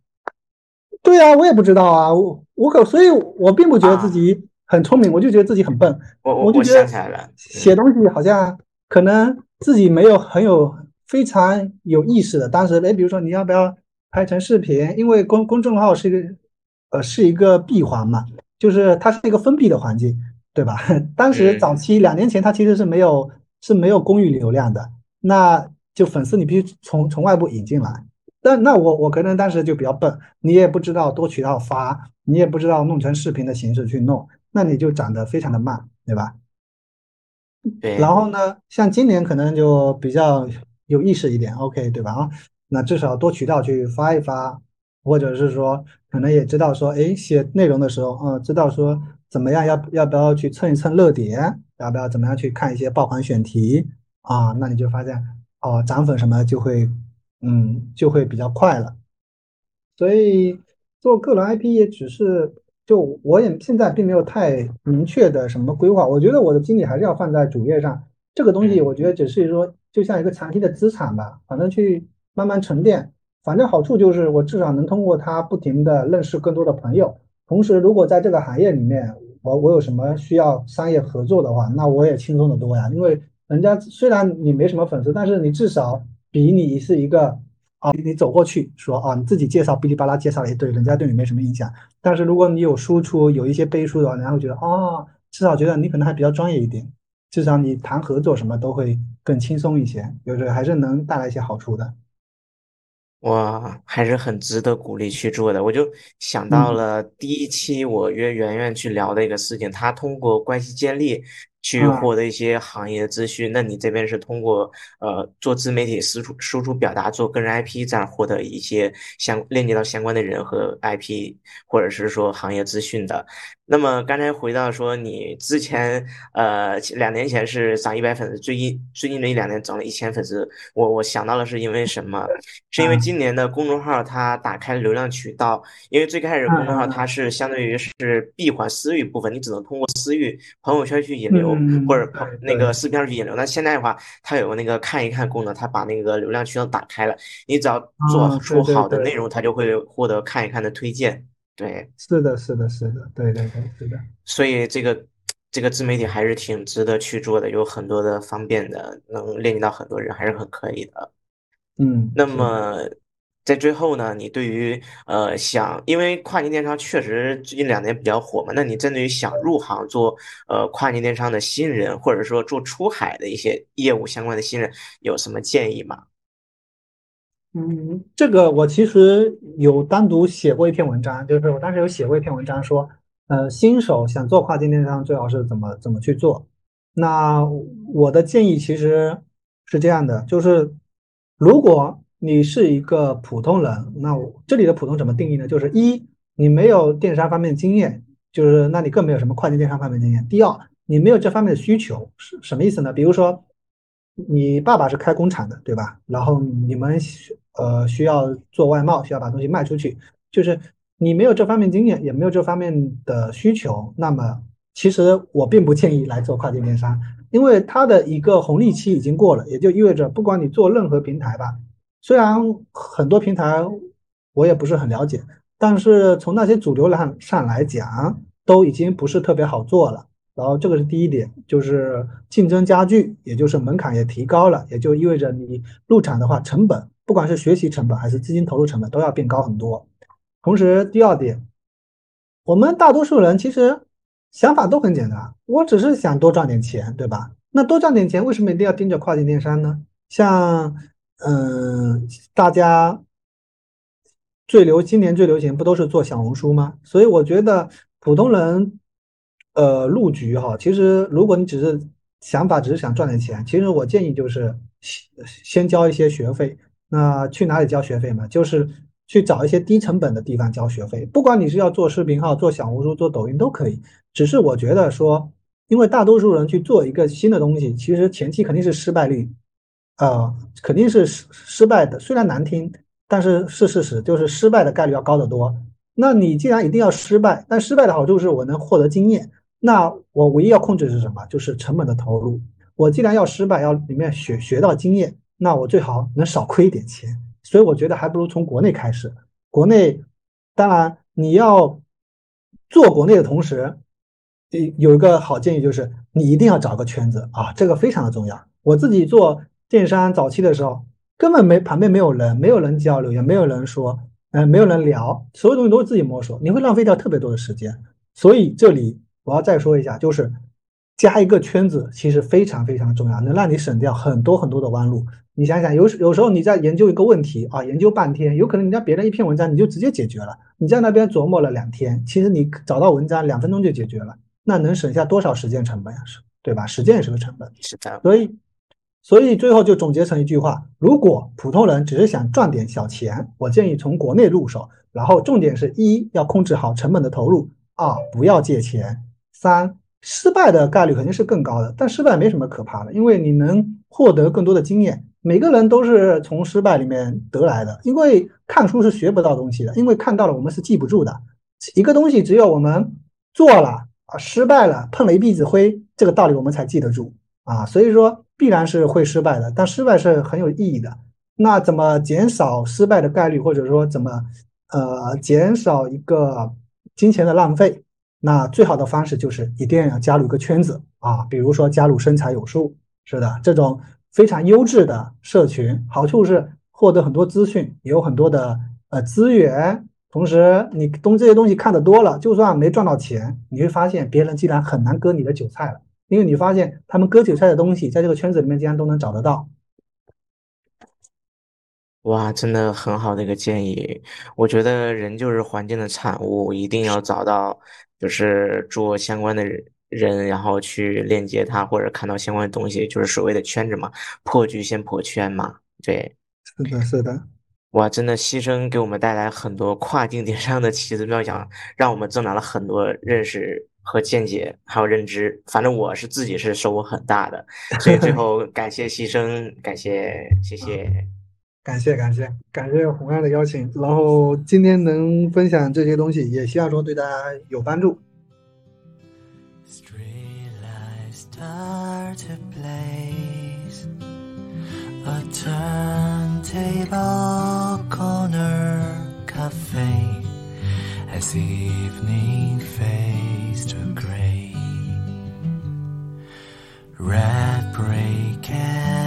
对啊，我也不知道啊，我我可所以，我并不觉得自己很聪明，我就觉得自己很笨。我我就觉得想起来了，写东西好像可能自己没有很有非常有意思的。当时，哎，比如说你要不要拍成视频？因为公公众号是一个呃是一个闭环嘛，就是它是一个封闭的环境，对吧？当时早期两年前，它其实是没有是没有公域流量的，那就粉丝你必须从从外部引进来。但那我我可能当时就比较笨，你也不知道多渠道发，你也不知道弄成视频的形式去弄，那你就长得非常的慢，对吧？对。然后呢，像今年可能就比较有意识一点，OK，对吧？啊，那至少多渠道去发一发，或者是说可能也知道说，哎，写内容的时候，嗯，知道说怎么样要要不要去蹭一蹭热点，要不要怎么样去看一些爆款选题啊？那你就发现哦，涨粉什么就会。嗯，就会比较快了。所以做个人 IP 也只是，就我也现在并没有太明确的什么规划。我觉得我的精力还是要放在主页上。这个东西我觉得只是说，就像一个长期的资产吧，反正去慢慢沉淀。反正好处就是我至少能通过它不停的认识更多的朋友。同时，如果在这个行业里面，我我有什么需要商业合作的话，那我也轻松的多呀。因为人家虽然你没什么粉丝，但是你至少。比你是一个啊，你走过去说啊，你自己介绍哔哩吧啦介绍了一堆，人家对你没什么影响。但是如果你有输出，有一些背书的话，人家会觉得啊，至少觉得你可能还比较专业一点，至少你谈合作什么都会更轻松一些，就是还是能带来一些好处的。我，还是很值得鼓励去做的。我就想到了第一期我约圆圆去聊的一个事情，她通过关系建立。去获得一些行业的资讯，那你这边是通过呃做自媒体输出输出表达，做个人 IP 这样获得一些相链接到相关的人和 IP，或者是说行业资讯的。那么刚才回到说你之前呃两年前是涨一百粉丝，最近最近的一两年涨了一千粉丝，我我想到了是因为什么？是因为今年的公众号它打开流量渠道，因为最开始公众号它是相对于是闭环私域部分，你只能通过私域朋友圈去引流。或者那个视频上去引流，那现在的话，它有那个看一看功能，它把那个流量渠道打开了，你只要做出好的内容，它就会获得看一看的推荐。对，是的，是的，是的，对对对，是的。所以这个这个自媒体还是挺值得去做的，有很多的方便的，能链接到很多人，还是很可以的。嗯，那么。在最后呢，你对于呃想，因为跨境电商确实最近两年比较火嘛，那你针对于想入行做呃跨境电商的新人，或者说做出海的一些业务相关的新人，有什么建议吗？嗯，这个我其实有单独写过一篇文章，就是我当时有写过一篇文章说，呃，新手想做跨境电商最好是怎么怎么去做。那我的建议其实是这样的，就是如果。你是一个普通人，那我这里的普通怎么定义呢？就是一，你没有电商方面的经验，就是那你更没有什么跨境电商方面经验。第二，你没有这方面的需求，是什么意思呢？比如说，你爸爸是开工厂的，对吧？然后你们呃需要做外贸，需要把东西卖出去，就是你没有这方面经验，也没有这方面的需求，那么其实我并不建议来做跨境电商，因为它的一个红利期已经过了，也就意味着不管你做任何平台吧。虽然很多平台我也不是很了解，但是从那些主流上上来讲，都已经不是特别好做了。然后这个是第一点，就是竞争加剧，也就是门槛也提高了，也就意味着你入场的话，成本不管是学习成本还是资金投入成本都要变高很多。同时，第二点，我们大多数人其实想法都很简单，我只是想多赚点钱，对吧？那多赚点钱，为什么一定要盯着跨境电商呢？像。嗯，大家最流今年最流行不都是做小红书吗？所以我觉得普通人，呃，入局哈，其实如果你只是想法只是想赚点钱，其实我建议就是先先交一些学费。那去哪里交学费嘛？就是去找一些低成本的地方交学费。不管你是要做视频号、做小红书、做抖音都可以。只是我觉得说，因为大多数人去做一个新的东西，其实前期肯定是失败率。呃，肯定是失失败的，虽然难听，但是是事实，就是失败的概率要高得多。那你既然一定要失败，但失败的好处是我能获得经验。那我唯一要控制是什么？就是成本的投入。我既然要失败，要里面学学到经验，那我最好能少亏一点钱。所以我觉得还不如从国内开始。国内当然你要做国内的同时，有一个好建议就是你一定要找个圈子啊，这个非常的重要。我自己做电商早期的时候，根本没旁边没有人，没有人交流，也没有人说，嗯，没有人聊，所有东西都是自己摸索，你会浪费掉特别多的时间。所以这里我要再说一下，就是加一个圈子其实非常非常重要，能让你省掉很多很多的弯路。你想想，有有时候你在研究一个问题啊，研究半天，有可能人家别人一篇文章你就直接解决了，你在那边琢磨了两天，其实你找到文章两分钟就解决了，那能省下多少时间成本呀？是，对吧？时间也是个成本。是的。所以，所以最后就总结成一句话：如果普通人只是想赚点小钱，我建议从国内入手，然后重点是一要控制好成本的投入。二不要借钱，三失败的概率肯定是更高的，但失败没什么可怕的，因为你能获得更多的经验。每个人都是从失败里面得来的，因为看书是学不到东西的，因为看到了我们是记不住的。一个东西只有我们做了啊，失败了，碰了一鼻子灰，这个道理我们才记得住啊。所以说必然是会失败的，但失败是很有意义的。那怎么减少失败的概率，或者说怎么呃减少一个？金钱的浪费，那最好的方式就是一定要加入一个圈子啊，比如说加入生财有术，是的，这种非常优质的社群，好处是获得很多资讯，也有很多的呃资源，同时你东这些东西看的多了，就算没赚到钱，你会发现别人竟然很难割你的韭菜了，因为你发现他们割韭菜的东西，在这个圈子里面竟然都能找得到。哇，真的很好的一个建议。我觉得人就是环境的产物，一定要找到就是做相关的人，然后去链接他或者看到相关的东西，就是所谓的圈子嘛，破局先破圈嘛。对，是的，是的。哇，真的牺牲给我们带来很多跨境电商的奇思妙想，让我们增长了很多认识和见解，还有认知。反正我是自己是收获很大的，所以最 后感谢牺牲，感谢，谢谢。感谢感谢感谢红安的邀请，然后今天能分享这些东西，也希望说对大家有帮助。as evening fades to gray. Red break